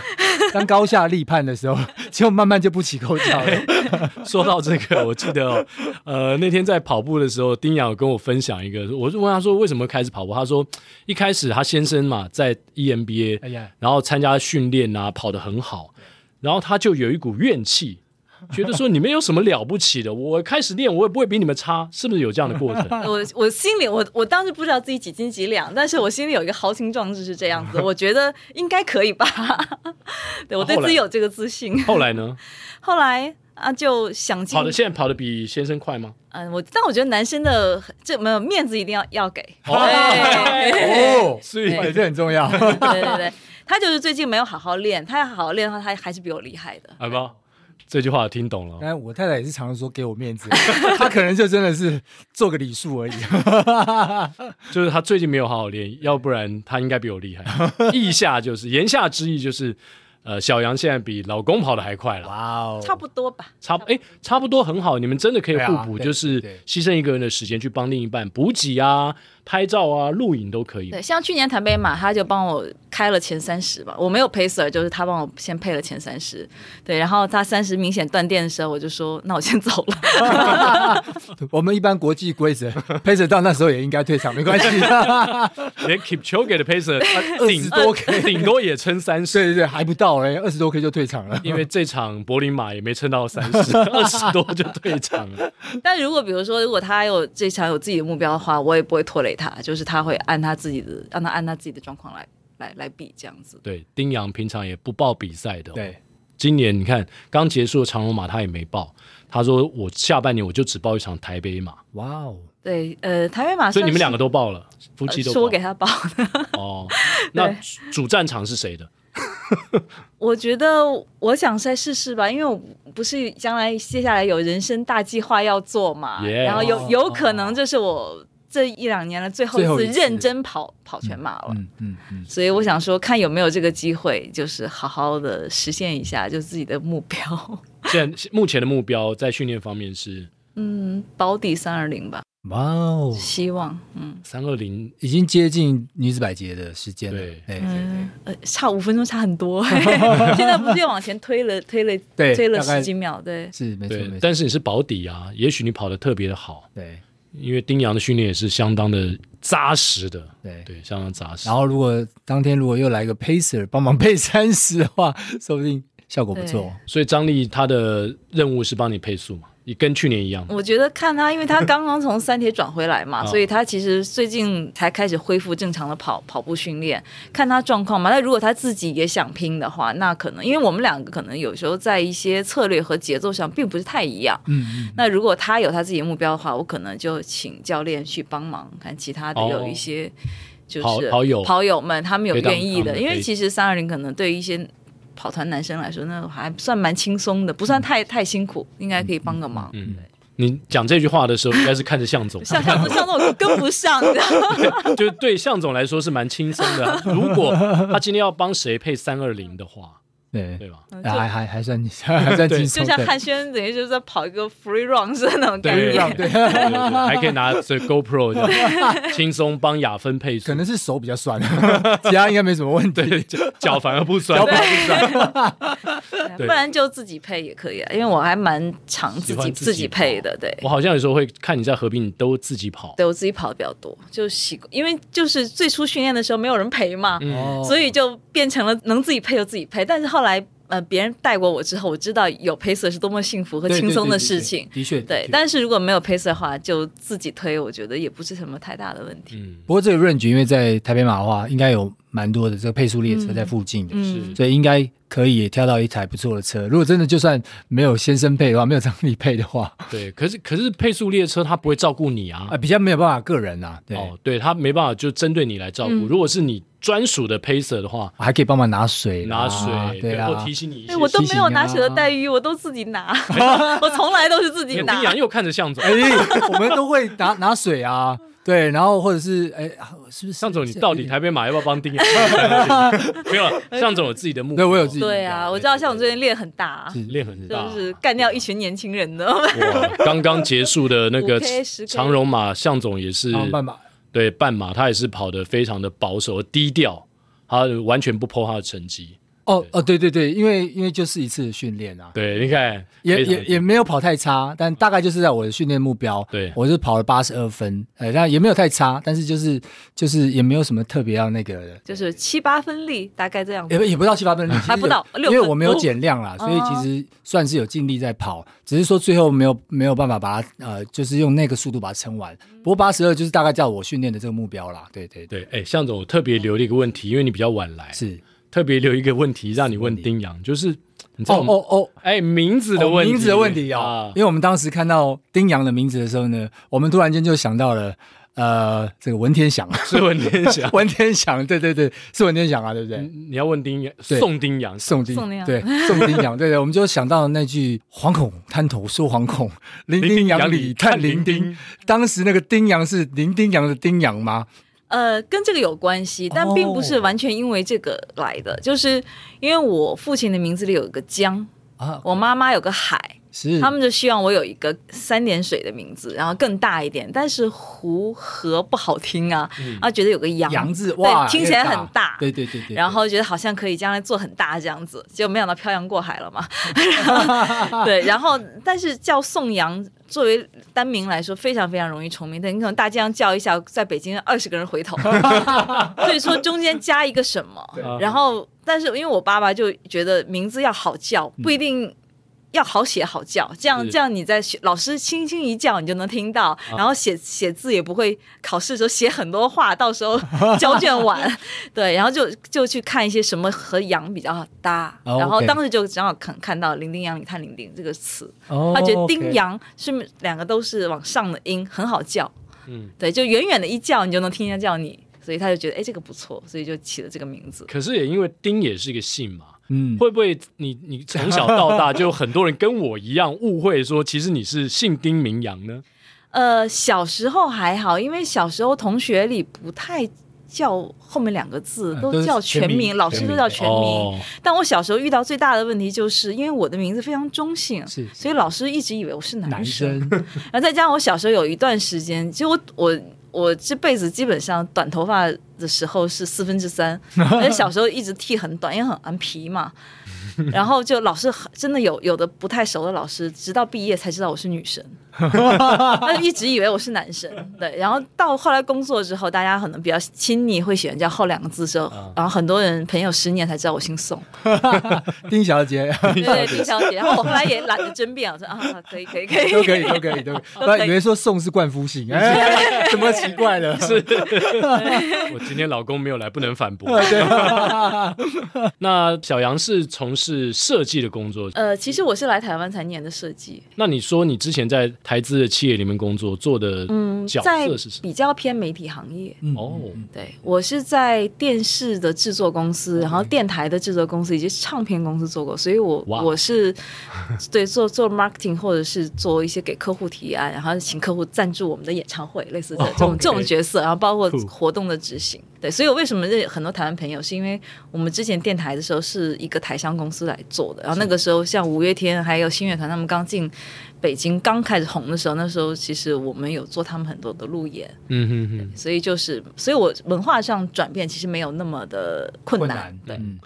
当高下立判的时候，就慢慢就不起口角了。说到这个，我记得哦，呃，那天在跑步的时候，丁洋有跟我分享一个，我就问他说为什么开始跑步，他说一开始他先生嘛在 EMBA，哎，然后参加训练啊，跑得很好，然后他就有一股怨气。觉得说你们有什么了不起的？我开始练，我也不会比你们差，是不是有这样的过程？我我心里，我我当时不知道自己几斤几两，但是我心里有一个豪情壮志是这样子，我觉得应该可以吧。对，我对自己有这个自信。后来呢？后来啊，就想跑的，现在跑的比先生快吗？嗯，我但我觉得男生的这没有面子一定要要给哦，所以这很重要。对对对，他就是最近没有好好练，他要好好练的话，他还是比我厉害的，好不好？这句话我听懂了。但我太太也是常常说给我面子，她可能就真的是做个礼数而已。就是她最近没有好好练，要不然她应该比我厉害。意下就是言下之意就是，呃，小杨现在比老公跑得还快了。哇哦，差不多吧。差哎，差不多很好。你们真的可以互补，就是牺牲一个人的时间去帮另一半补给啊。拍照啊，录影都可以。对，像去年台北马，他就帮我开了前三十吧。我没有 pacer，就是他帮我先配了前三十。对，然后他三十明显断电的时候，我就说：“那我先走了。” 我们一般国际规则，pacer 到那时候也应该退场，没关系。连 Keep c h o g e 的 pacer 二十多 K，顶多也撑三十。对对对，还不到哎，二十多 K 就退场了。因为这场柏林马也没撑到三十，二十多就退场了。但如果比如说，如果他有这场有自己的目标的话，我也不会拖累。他就是他会按他自己的，让他按他自己的状况来来来比这样子。对，丁洋平常也不报比赛的、哦。对，今年你看刚结束的长龙马他也没报，他说我下半年我就只报一场台北马。哇哦，对，呃，台北马，所以你们两个都报了，夫妻都报、呃、是我给他报的。哦，那主战场是谁的？我觉得我想再试试吧，因为我不是将来接下来有人生大计划要做嘛，yeah, 然后有有可能这是我。这一两年了，最后一次认真跑跑全马了，嗯嗯嗯，所以我想说，看有没有这个机会，就是好好的实现一下，就自己的目标。现在目前的目标在训练方面是，嗯，保底三二零吧。哇哦，希望，嗯，三二零已经接近女子百捷的时间了，对，嗯，呃，差五分钟差很多，现在不是又往前推了，推了，对推了十几秒，对，是没错，但是你是保底啊，也许你跑的特别的好，对。因为丁洋的训练也是相当的扎实的，对对，相当扎实。然后如果当天如果又来个 pacer 帮忙配三十的话，说不定效果不错。所以张力他的任务是帮你配速嘛？你跟去年一样，我觉得看他，因为他刚刚从三铁转回来嘛，所以他其实最近才开始恢复正常的跑跑步训练，看他状况嘛。那如果他自己也想拼的话，那可能因为我们两个可能有时候在一些策略和节奏上并不是太一样。嗯嗯。那如果他有他自己的目标的话，我可能就请教练去帮忙，看其他的有一些就是跑友跑友们他们有愿意的，因为其实三二零可能对于一些。跑团男生来说，那还算蛮轻松的，不算太太辛苦，应该可以帮个忙。嗯，你讲这句话的时候，应该是看着向总，向向总，向总跟不上的。就对向总来说是蛮轻松的。如果他今天要帮谁配三二零的话。对。对吧？还还 还算还算轻松，就像汉轩等于就是在跑一个 free run 是那种感觉，对，还可以拿这 GoPro 轻松帮雅芬配速，可能是手比较酸，其他应该没什么问题，脚反而不酸，脚反而不酸，不然就自己配也可以啊，因为我还蛮常自己自己配的，对。我好像有时候会看你在合并，你都自己跑，对我自己跑的比较多，就习惯，因为就是最初训练的时候没有人陪嘛，所以就变成了能自己配就自己配，但是后来。后来，呃，别人带过我之后，我知道有 pacer 是多么幸福和轻松的事情。的确，对。但是如果没有 pacer 的话，就自己推，我觉得也不是什么太大的问题。嗯。不过这个 range 因为在台北马的话，应该有蛮多的这个配速列车在附近的，是，所以应该可以挑到一台不错的车。如果真的就算没有先生配的话，没有张力配的话，对，可是可是配速列车它不会照顾你啊，啊，比较没有办法个人啊，对，哦，对，他没办法就针对你来照顾。嗯、如果是你专属的 Pacer 的话，还可以帮忙拿水，拿水，对，或提醒你一些。我都没有拿水的待遇，我都自己拿，我从来都是自己拿。丁洋又看着向总，哎，我们都会拿拿水啊。对，然后或者是哎，是不是向总？你到底台北马要不要帮丁洋？没有了，向总有自己的目标。对，我有自己。对啊，我知道向总最近练很大，练很大，就是干掉一群年轻人的。哇，刚刚结束的那个长荣马，向总也是半马，对半马，他也是跑得非常的保守、低调，他完全不 po 他的成绩。哦哦，对对对，因为因为就是一次训练啊，对，你看也也也没有跑太差，但大概就是在我的训练目标，对，我是跑了八十二分，呃，但也没有太差，但是就是就是也没有什么特别要那个的，就是七八分力，大概这样子，也也不到七八分力，还不到六，因为我没有减量啦，所以其实算是有尽力在跑，只是说最后没有没有办法把它呃，就是用那个速度把它撑完。不过八十二就是大概在我训练的这个目标啦，对对。对，哎，向总，我特别留了一个问题，因为你比较晚来，是。特别留一个问题让你问丁洋，就是你知道哦哦哦，哎，名字的问题，名字的问题啊，因为我们当时看到丁洋的名字的时候呢，我们突然间就想到了，呃，这个文天祥。是文天祥，文天祥，对对对，是文天祥啊，对不对？你要问丁洋，宋丁洋，宋丁，对，宋丁洋，对对，我们就想到那句“惶恐滩头说惶恐，零丁洋里叹零丁”，当时那个丁洋是零丁洋的丁洋吗？呃，跟这个有关系，但并不是完全因为这个来的，哦、就是因为我父亲的名字里有一个江，啊、我妈妈有个海，是。他们就希望我有一个三点水的名字，然后更大一点，但是湖河不好听啊，嗯、然后觉得有个洋。洋字，哇，对，听起来很大，对对对对，然后觉得好像可以将来做很大这样子，结果没想到漂洋过海了嘛，对，然后但是叫宋洋。作为单名来说，非常非常容易重名。但你可能大街上叫一下，在北京二十个人回头，所以说中间加一个什么，然后但是因为我爸爸就觉得名字要好叫，不一定。要好写好叫，这样这样你在学老师轻轻一叫，你就能听到，然后写写字也不会考试的时候写很多话，到时候 交卷完，对，然后就就去看一些什么和羊比较搭，然后当时就正好看看到“零丁洋里叹零丁”这个词，他觉得丁洋是两个都是往上的音，很好叫，嗯，对，就远远的一叫，你就能听见叫你，所以他就觉得哎这个不错，所以就起了这个名字。可是也因为丁也是一个姓嘛。嗯，会不会你你从小到大就很多人跟我一样误会说，其实你是姓丁名洋呢？呃，小时候还好，因为小时候同学里不太叫后面两个字，都叫全名，老师都叫全名。但我小时候遇到最大的问题就是，因为我的名字非常中性，是，所以老师一直以为我是男生。然后再加上我小时候有一段时间，其实我我。我这辈子基本上短头发的时候是四分之三，而且小时候一直剃很短，因为很很皮嘛。然后就老师真的有有的不太熟的老师，直到毕业才知道我是女生。他就一直以为我是男生，对。然后到后来工作之后，大家可能比较亲昵，会喜欢叫后两个字之后，然后很多人朋友十年才知道我姓宋，丁小姐。对对，丁小姐。然后我后来也懒得争辩，我说啊，可以可以可以，都可以都可以都。可以。以为说宋是冠夫姓，哎，怎么奇怪了？是。我今天老公没有来，不能反驳。那小杨是从事设计的工作？呃，其实我是来台湾才念的设计。那你说你之前在台资的企业里面工作做的角色是什么？比较偏媒体行业哦。对，我是在电视的制作公司，然后电台的制作公司以及唱片公司做过，所以我我是 对做做 marketing 或者是做一些给客户提案，然后请客户赞助我们的演唱会，类似的这种这种角色，然后包括活动的执行。对，所以我为什么认很多台湾朋友，是因为我们之前电台的时候是一个台商公司来做的，然后那个时候像五月天还有新乐团他们刚进。北京刚开始红的时候，那时候其实我们有做他们很多的路演，嗯哼哼，所以就是，所以我文化上转变其实没有那么的困难，困难对。嗯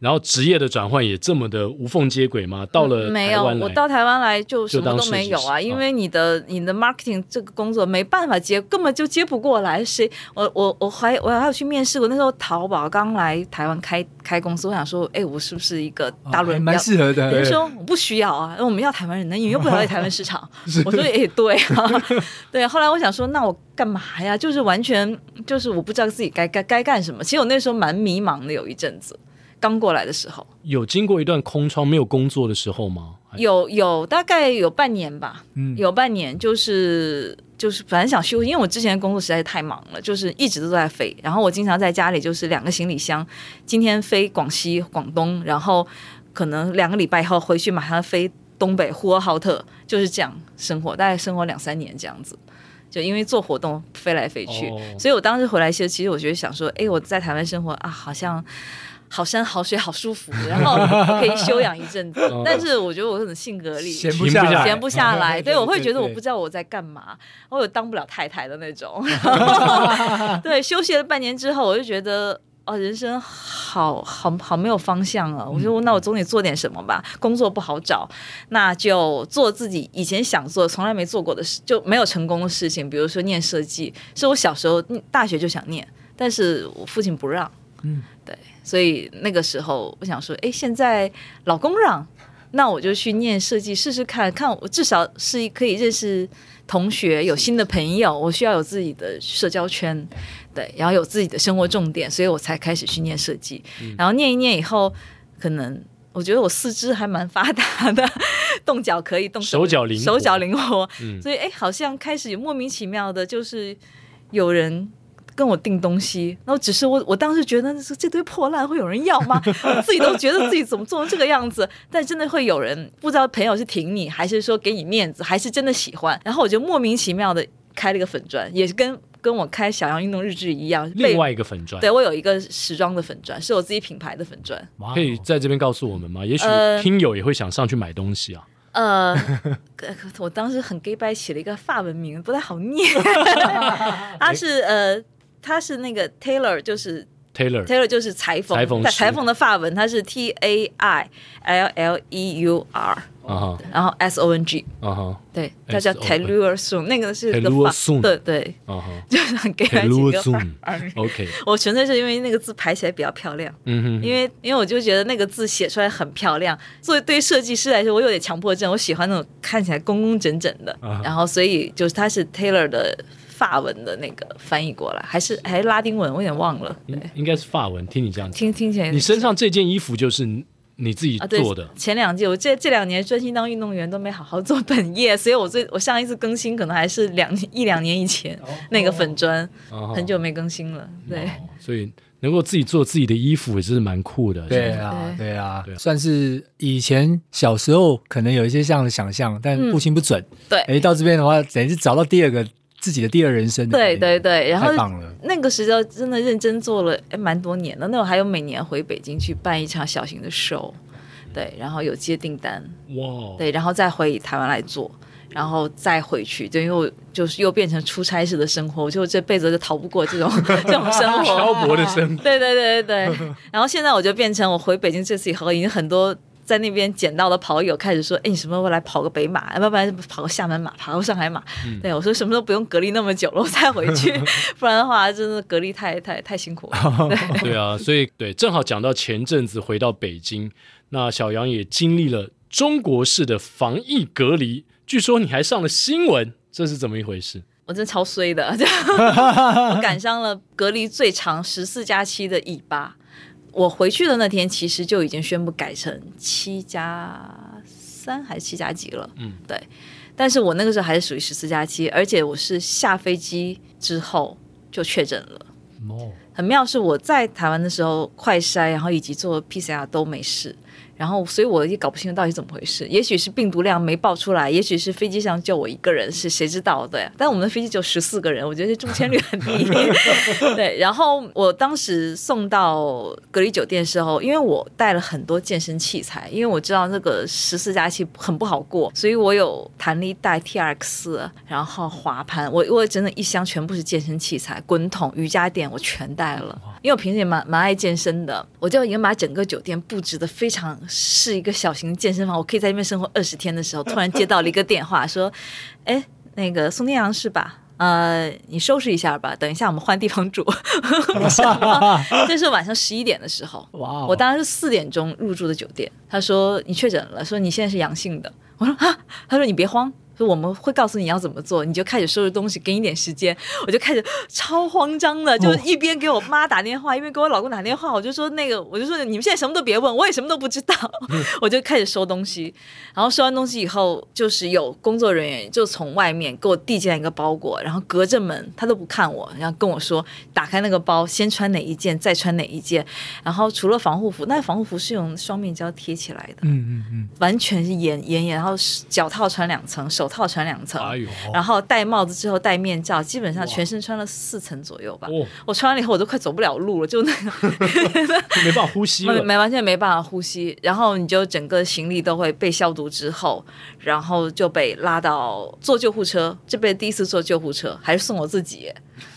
然后职业的转换也这么的无缝接轨吗？到了台湾、嗯、没有，我到台湾来就什么都没有啊，因为你的你的 marketing 这个工作没办法接，根本就接不过来。谁？我我我还我还要去面试。我那时候淘宝刚来台湾开开公司，我想说，哎，我是不是一个大陆人？蛮适合的。人说我不需要啊，我们要台湾人，那你又不了解台湾市场。我说，哎，对啊，对。后来我想说，那我干嘛呀？就是完全就是我不知道自己该该该干什么。其实我那时候蛮迷茫的，有一阵子。刚过来的时候，有经过一段空窗没有工作的时候吗？有有大概有半年吧，嗯，有半年就是就是本来想休息，因为我之前的工作实在是太忙了，就是一直都在飞，然后我经常在家里就是两个行李箱，今天飞广西广东，然后可能两个礼拜以后回去马上飞东北呼和浩特，就是这样生活，大概生活两三年这样子，就因为做活动飞来飞去，哦、所以我当时回来其实其实我觉得想说，哎，我在台湾生活啊，好像。好山好水好舒服，然后可以休养一阵子。但是我觉得我可能性格里闲不下来，闲不下来。对，我会觉得我不知道我在干嘛，我有当不了太太的那种。对，休息了半年之后，我就觉得哦，人生好好好没有方向啊。我说那我总得做点什么吧。工作不好找，那就做自己以前想做从来没做过的事，就没有成功的事情。比如说念设计，是我小时候大学就想念，但是我父亲不让。嗯，对。所以那个时候，我想说，哎，现在老公让，那我就去念设计试试看看，我至少是可以认识同学，有新的朋友。我需要有自己的社交圈，对，然后有自己的生活重点，所以我才开始去念设计。嗯、然后念一念以后，可能我觉得我四肢还蛮发达的，动脚可以动手，手脚灵活，手脚灵活。嗯、所以哎，好像开始有莫名其妙的，就是有人。跟我订东西，然后只是我，我当时觉得这这堆破烂会有人要吗？我 自己都觉得自己怎么做成这个样子，但真的会有人不知道朋友是挺你，还是说给你面子，还是真的喜欢？然后我就莫名其妙的开了一个粉砖，也是跟跟我开小羊运动日志一样，另外一个粉砖。对，我有一个时装的粉砖，是我自己品牌的粉砖。可以在这边告诉我们吗？也许听友也会想上去买东西啊。呃，我当时很 gay 掰起了一个法文名，不太好念，他是呃。他是那个 Taylor，就是 Taylor Taylor 就是裁缝，裁缝裁缝的法文，它是 T A I L L E U R，然后 S O N G，对，它叫 Taylor Soon，那个是个法，对对，就是很给他几个法，OK，我纯粹是因为那个字排起来比较漂亮，嗯哼，因为因为我就觉得那个字写出来很漂亮，所以对于设计师来说，我有点强迫症，我喜欢那种看起来工工整整的，然后所以就是它是 Taylor 的。法文的那个翻译过来，还是还是拉丁文，我有点忘了。应应该是法文，听你这样，听听起来。你身上这件衣服就是你自己做的？啊、前两季我这这两年专心当运动员，都没好好做本业，所以我最我上一次更新可能还是两一两年以前、哦、那个粉砖，哦、很久没更新了。对，哦、所以能够自己做自己的衣服也是蛮酷的。对啊，对啊，对啊，算是以前小时候可能有一些这样的想象，但不清不准。嗯、对，哎，到这边的话，等于是找到第二个。自己的第二人生，对对对，然后那个时候真的认真做了，哎，蛮多年的。那我还有每年回北京去办一场小型的 show，对，然后有接订单，哇，对，然后再回台湾来做，然后再回去，就因为我就是又变成出差式的生活，我就这辈子就逃不过这种 这种生活，漂泊的生活，对对对对对。然后现在我就变成我回北京这次以后，已经很多。在那边捡到的跑友开始说：“哎，你什么时候来跑个北马？要不然跑个厦门马，跑个上海马？”嗯、对我说：“什么时候不用隔离那么久了，我再回去，不然的话，真的隔离太太太辛苦了。对 ”对啊，所以对，正好讲到前阵子回到北京，那小杨也经历了中国式的防疫隔离，据说你还上了新闻，这是怎么一回事？我真的超衰的，我赶上了隔离最长十四加七的尾巴。我回去的那天，其实就已经宣布改成七加三还是七加几了。嗯，对。但是我那个时候还是属于十四加七，而且我是下飞机之后就确诊了。哦，很妙是我在台湾的时候快筛，然后以及做 PCR 都没事。然后，所以我也搞不清楚到底怎么回事。也许是病毒量没爆出来，也许是飞机上就我一个人，是谁知道？对，但我们的飞机只有十四个人，我觉得中签率很低。对，然后我当时送到隔离酒店的时候，因为我带了很多健身器材，因为我知道那个十四加七很不好过，所以我有弹力带 TRX，然后滑盘，我我真的一箱全部是健身器材，滚筒、瑜伽垫我全带了，因为我平时也蛮蛮爱健身的，我就已经把整个酒店布置的非常。是一个小型健身房，我可以在那边生活二十天的时候，突然接到了一个电话，说：“哎，那个宋天阳是吧？呃，你收拾一下吧，等一下我们换地方住。”这是晚上十一点的时候，哇！我当时是四点钟入住的酒店。他说：“你确诊了，说你现在是阳性的。”我说：“啊。”他说：“你别慌。”我们会告诉你要怎么做，你就开始收拾东西，给你点时间。我就开始超慌张的，就一边给我妈打电话，一边给我老公打电话。我就说那个，我就说你们现在什么都别问，我也什么都不知道。我就开始收东西，然后收完东西以后，就是有工作人员就从外面给我递进来一个包裹，然后隔着门他都不看我，然后跟我说打开那个包，先穿哪一件，再穿哪一件。然后除了防护服，那防护服是用双面胶贴起来的，嗯嗯嗯，完全是严严严。然后脚套穿两层，手套穿两层，哎，然后戴帽子之后戴面罩，基本上全身穿了四层左右吧。我穿完了以后，我都快走不了路了，就那个 没办法呼吸了，没完全没办法呼吸。然后你就整个行李都会被消毒之后，然后就被拉到坐救护车，这辈子第一次坐救护车，还是送我自己。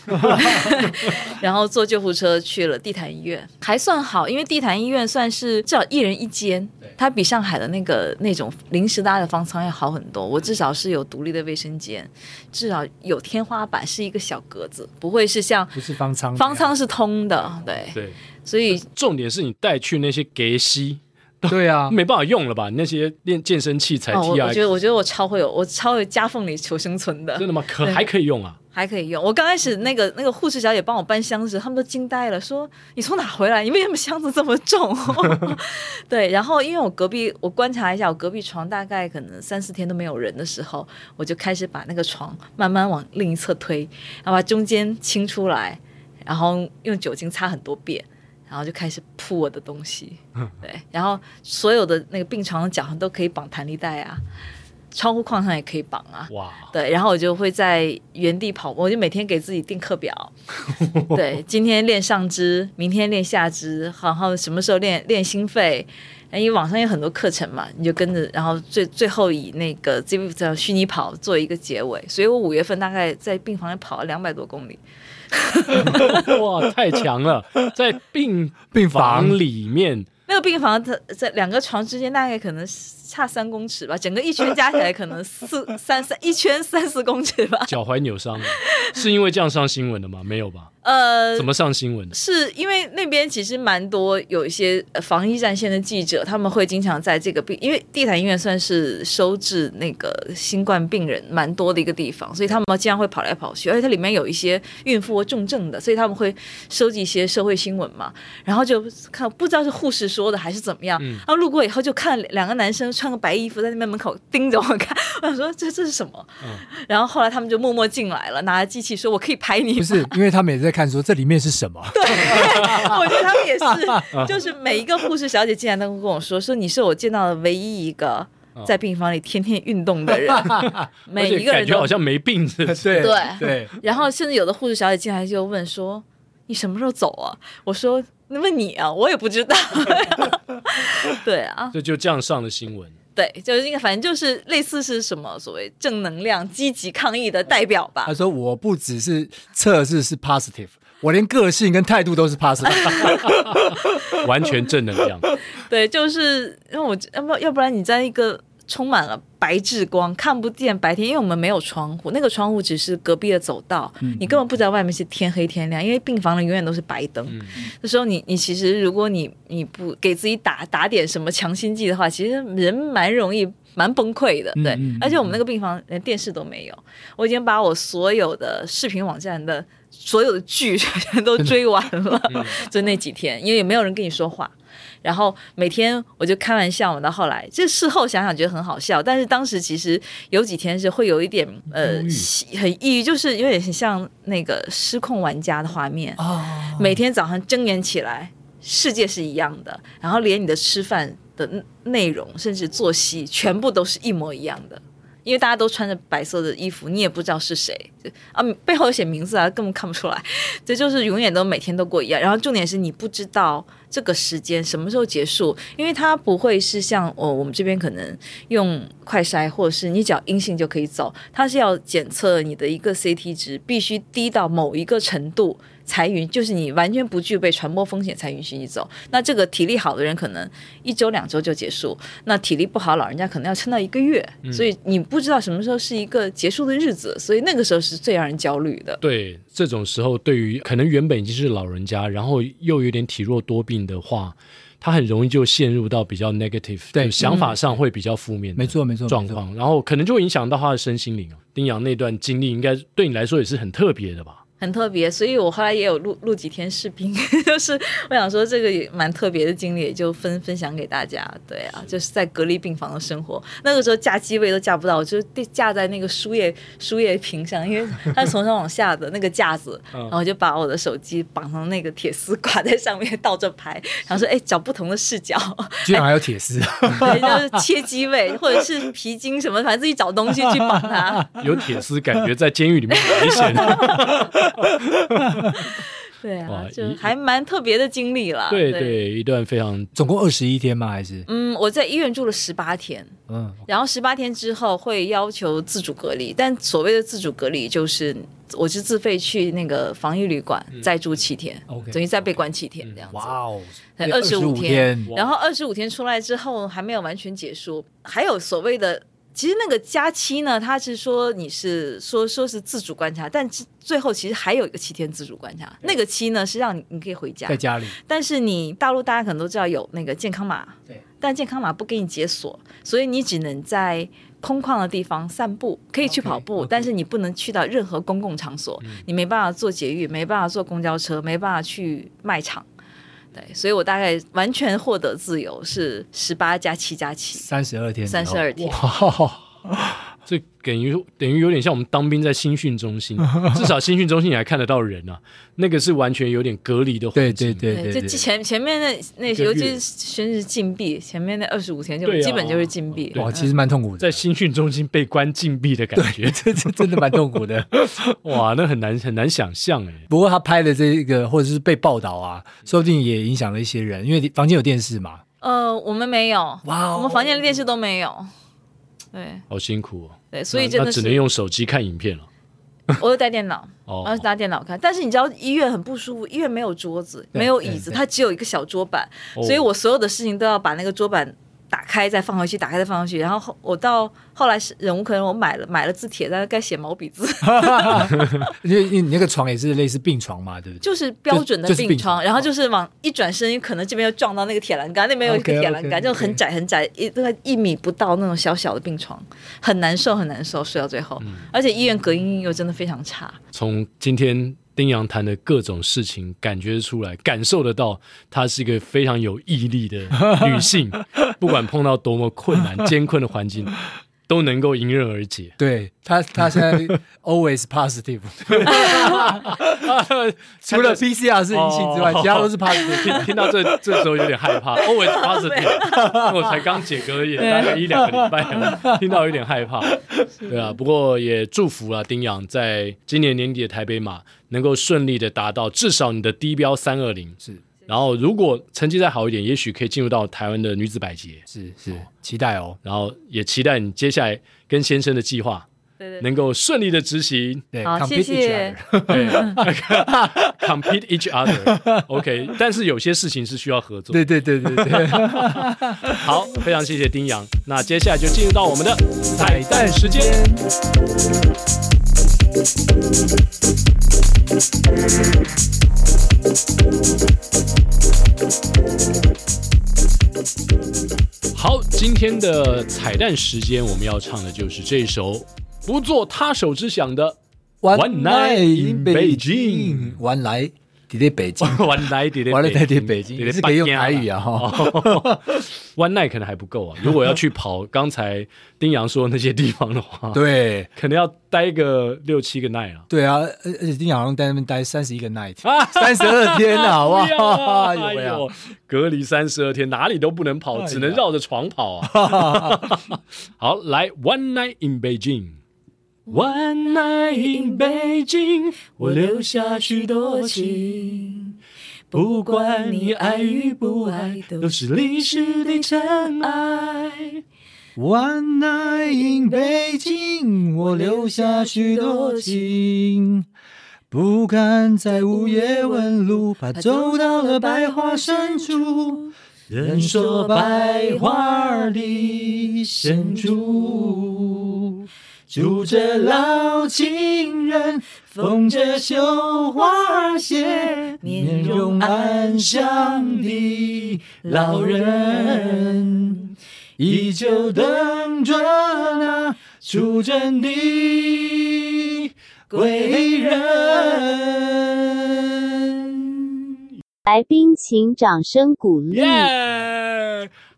然后坐救护车去了地坛医院，还算好，因为地坛医院算是至少一人一间，它比上海的那个那种临时搭的方舱要好很多。我至少是有独立的卫生间，至少有天花板，是一个小格子，不会是像不是方舱，方舱是通的，对对。所以重点是你带去那些隔息，对啊，没办法用了吧？那些练健身器材，我觉得我觉得我超会有，我超会夹缝里求生存的，真的吗？可还可以用啊？还可以用。我刚开始那个那个护士小姐帮我搬箱子，他们都惊呆了，说：“你从哪回来？你为什么箱子这么重？” 对，然后因为我隔壁，我观察一下，我隔壁床大概可能三四天都没有人的时候，我就开始把那个床慢慢往另一侧推，然后把中间清出来，然后用酒精擦很多遍，然后就开始铺我的东西。对，然后所有的那个病床的脚上都可以绑弹力带啊。窗户框上也可以绑啊，哇，对，然后我就会在原地跑，我就每天给自己定课表，对，今天练上肢，明天练下肢，然后什么时候练练心肺，因为网上有很多课程嘛，你就跟着，然后最最后以那个这个叫虚拟跑做一个结尾，所以我五月份大概在病房里跑了两百多公里，哇，太强了，在病病房。里面，那个病房它在两个床之间大概可能差三公尺吧，整个一圈加起来可能四 三三一圈三四公尺吧。脚踝扭伤了，是因为这样上新闻的吗？没有吧？呃，怎么上新闻的？是因为那边其实蛮多有一些防疫战线的记者，他们会经常在这个病，因为地坛医院算是收治那个新冠病人蛮多的一个地方，所以他们经常会跑来跑去，而且它里面有一些孕妇或重症的，所以他们会收集一些社会新闻嘛，然后就看不知道是护士说的还是怎么样，嗯、然后路过以后就看两个男生穿个白衣服在那边门口盯着我看，我想说这这是什么？嗯、然后后来他们就默默进来了，拿着机器说：“我可以拍你。”不是，因为他们也在。看说这里面是什么？对，我觉得他们也是，就是每一个护士小姐进来都跟我说，说你是我见到的唯一一个在病房里天天运动的人。每一个人感觉好像没病似的。对对。然后甚至有的护士小姐进来就问说：“你什么时候走啊？”我说：“那问你啊，我也不知道。”对啊，就就这样上的新闻。对，就是应该，反正就是类似是什么所谓正能量、积极抗议的代表吧。他说：“我不只是测试是 positive，我连个性跟态度都是 positive，完全正能量。”对，就是因为我要不要不然你在一个。充满了白炽光，看不见白天，因为我们没有窗户，那个窗户只是隔壁的走道，嗯、你根本不知道外面是天黑天亮，因为病房里永远都是白灯。嗯、那时候你你其实如果你你不给自己打打点什么强心剂的话，其实人蛮容易蛮崩溃的。对，而且我们那个病房连电视都没有，我已经把我所有的视频网站的所有的剧 全都追完了，嗯、就那几天，因为也没有人跟你说话。然后每天我就开玩笑嘛，到后来这事后想想觉得很好笑，但是当时其实有几天是会有一点呃很抑郁，就是有点像那个失控玩家的画面。哦，每天早上睁眼起来，世界是一样的，然后连你的吃饭的内容甚至作息全部都是一模一样的。因为大家都穿着白色的衣服，你也不知道是谁啊，背后有写名字啊，根本看不出来。这就是永远都每天都过一样。然后重点是你不知道这个时间什么时候结束，因为它不会是像哦我们这边可能用快筛，或者是你只要阴性就可以走，它是要检测你的一个 CT 值必须低到某一个程度才允，就是你完全不具备传播风险才允许你走。那这个体力好的人可能一周两周就结束，那体力不好老人家可能要撑到一个月，嗯、所以你不知道什么时候是一个结束的日子，所以那个时候是最让人焦虑的。对，这种时候对于可能原本已经是老人家，然后又有点体弱多病的话，他很容易就陷入到比较 negative，对，想法上会比较负面，没错没错状况，然后可能就会影响到他的身心灵。丁阳那段经历应该对你来说也是很特别的吧？很特别，所以我后来也有录录几天视频，就是我想说这个也蛮特别的经历，也就分分享给大家。对啊，就是在隔离病房的生活，那个时候架机位都架不到，我就架在那个输液输液瓶上，因为它是从上往下的那个架子，然后我就把我的手机绑上那个铁丝挂在上面倒着拍，然后说哎找不同的视角，居然还有铁丝，对，就是切机位或者是皮筋什么，反正自己找东西去绑它。有铁丝，感觉在监狱里面危险。对啊，就还蛮特别的经历了。对对，一段非常，总共二十一天吗？还是？嗯，我在医院住了十八天。嗯，然后十八天之后会要求自主隔离，但所谓的自主隔离就是我是自费去那个防疫旅馆再住七天，等于再被关七天这样子。哇哦，二十五天，然后二十五天出来之后还没有完全结束，还有所谓的。其实那个假期呢，他是说你是说说是自主观察，但最后其实还有一个七天自主观察。那个期呢是让你你可以回家，在家里。但是你大陆大家可能都知道有那个健康码，对，但健康码不给你解锁，所以你只能在空旷的地方散步，可以去跑步，okay, okay. 但是你不能去到任何公共场所，嗯、你没办法坐捷运，没办法坐公交车，没办法去卖场。对，所以我大概完全获得自由是十八加七加七，三十二天，三十二天。这等于等于有点像我们当兵在新训中心，至少新训中心你还看得到人啊，那个是完全有点隔离的环境。对对对，对，就前前面那那尤其是先是禁闭，前面那二十五天就基本就是禁闭。哇，其实蛮痛苦的，在新训中心被关禁闭的感觉，这这真的蛮痛苦的。哇，那很难很难想象哎。不过他拍的这个或者是被报道啊，说不定也影响了一些人，因为房间有电视嘛。呃，我们没有，哇，我们房间的电视都没有。对，好辛苦哦。对，所以真的只能用手机看影片了。我有带电脑，然后拿电脑看。但是你知道医院很不舒服，医院没有桌子，没有椅子，它只有一个小桌板，所以我所有的事情都要把那个桌板。打开再放回去，打开再放回去，然后后我到后来是忍无可忍，我买了买了字帖，在该写毛笔字。因为你那个床也是类似病床嘛，对不对？就是标准的病床，病床然后就是往一转身，可能这边又撞到那个铁栏杆，那边有一个铁栏杆，就很窄很窄，一大概一米不到那种小小的病床，很难受很难受，睡到最后，嗯、而且医院隔音又真的非常差。从今天。丁阳谈的各种事情，感觉出来，感受得到，她是一个非常有毅力的女性，不管碰到多么困难、艰困的环境。都能够迎刃而解。对他，他现在 always positive，除了 PCR 是阴性之外，其他都是 positive。听听到这这时候有点害怕，always positive。我才刚解隔也大概一两个礼拜，听到有点害怕。对啊，不过也祝福啊丁阳，在今年年底的台北马能够顺利的达到至少你的低标三二零是。然后，如果成绩再好一点，也许可以进入到台湾的女子百杰。是是，期待哦。然后也期待你接下来跟先生的计划，对对，能够顺利的执行。对，好，谢谢。Compete each other。OK，但是有些事情是需要合作。对对对对对。好，非常谢谢丁阳。那接下来就进入到我们的彩蛋时间。好，今天的彩蛋时间，我们要唱的就是这首不做他手之想的《One Night in Beijing》。One 在北京，玩来在北京，你是可以用台语啊哈。One night 可能还不够啊，如果要去跑刚才丁阳说的那些地方的话，对，可能要待个六七个 night 啊。对啊，而且丁阳好像在那边待三十一个 night，三十二天啊，哇，哎呦，隔离三十二天，哪里都不能跑，只能绕着床跑啊。好，来 One night in Beijing。One night in Beijing，我留下许多情。不管你爱与不爱，都是历史的尘埃。One night in Beijing，我留下许多情。不敢在午夜问路，怕走到了百花深处。人说百花里深处，住着老情人，缝着绣花鞋，面容安详的老人，依旧等着那出征的归人，来宾请掌声鼓励。Yeah!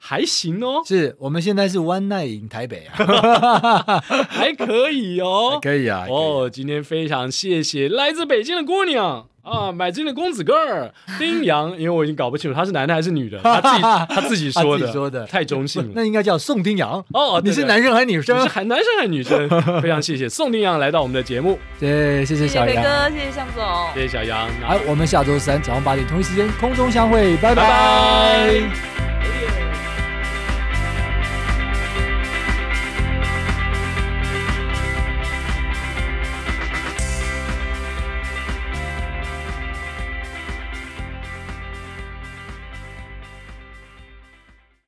还行哦，是我们现在是 One Night in 台北 啊，还可以哦，可以啊。哦，今天非常谢谢来自北京的姑娘。啊，买进的公子哥儿丁阳，因为我已经搞不清楚他是男的还是女的，他自己 他自己说的，说的太中性了，那应该叫宋丁阳哦。你是男生还是女生？你是男生还是女生？非常谢谢宋丁阳来到我们的节目，对，谢谢小杨哥，谢谢向总，谢谢小杨。好，我们下周三早上八点同一时间空中相会，拜拜。拜拜。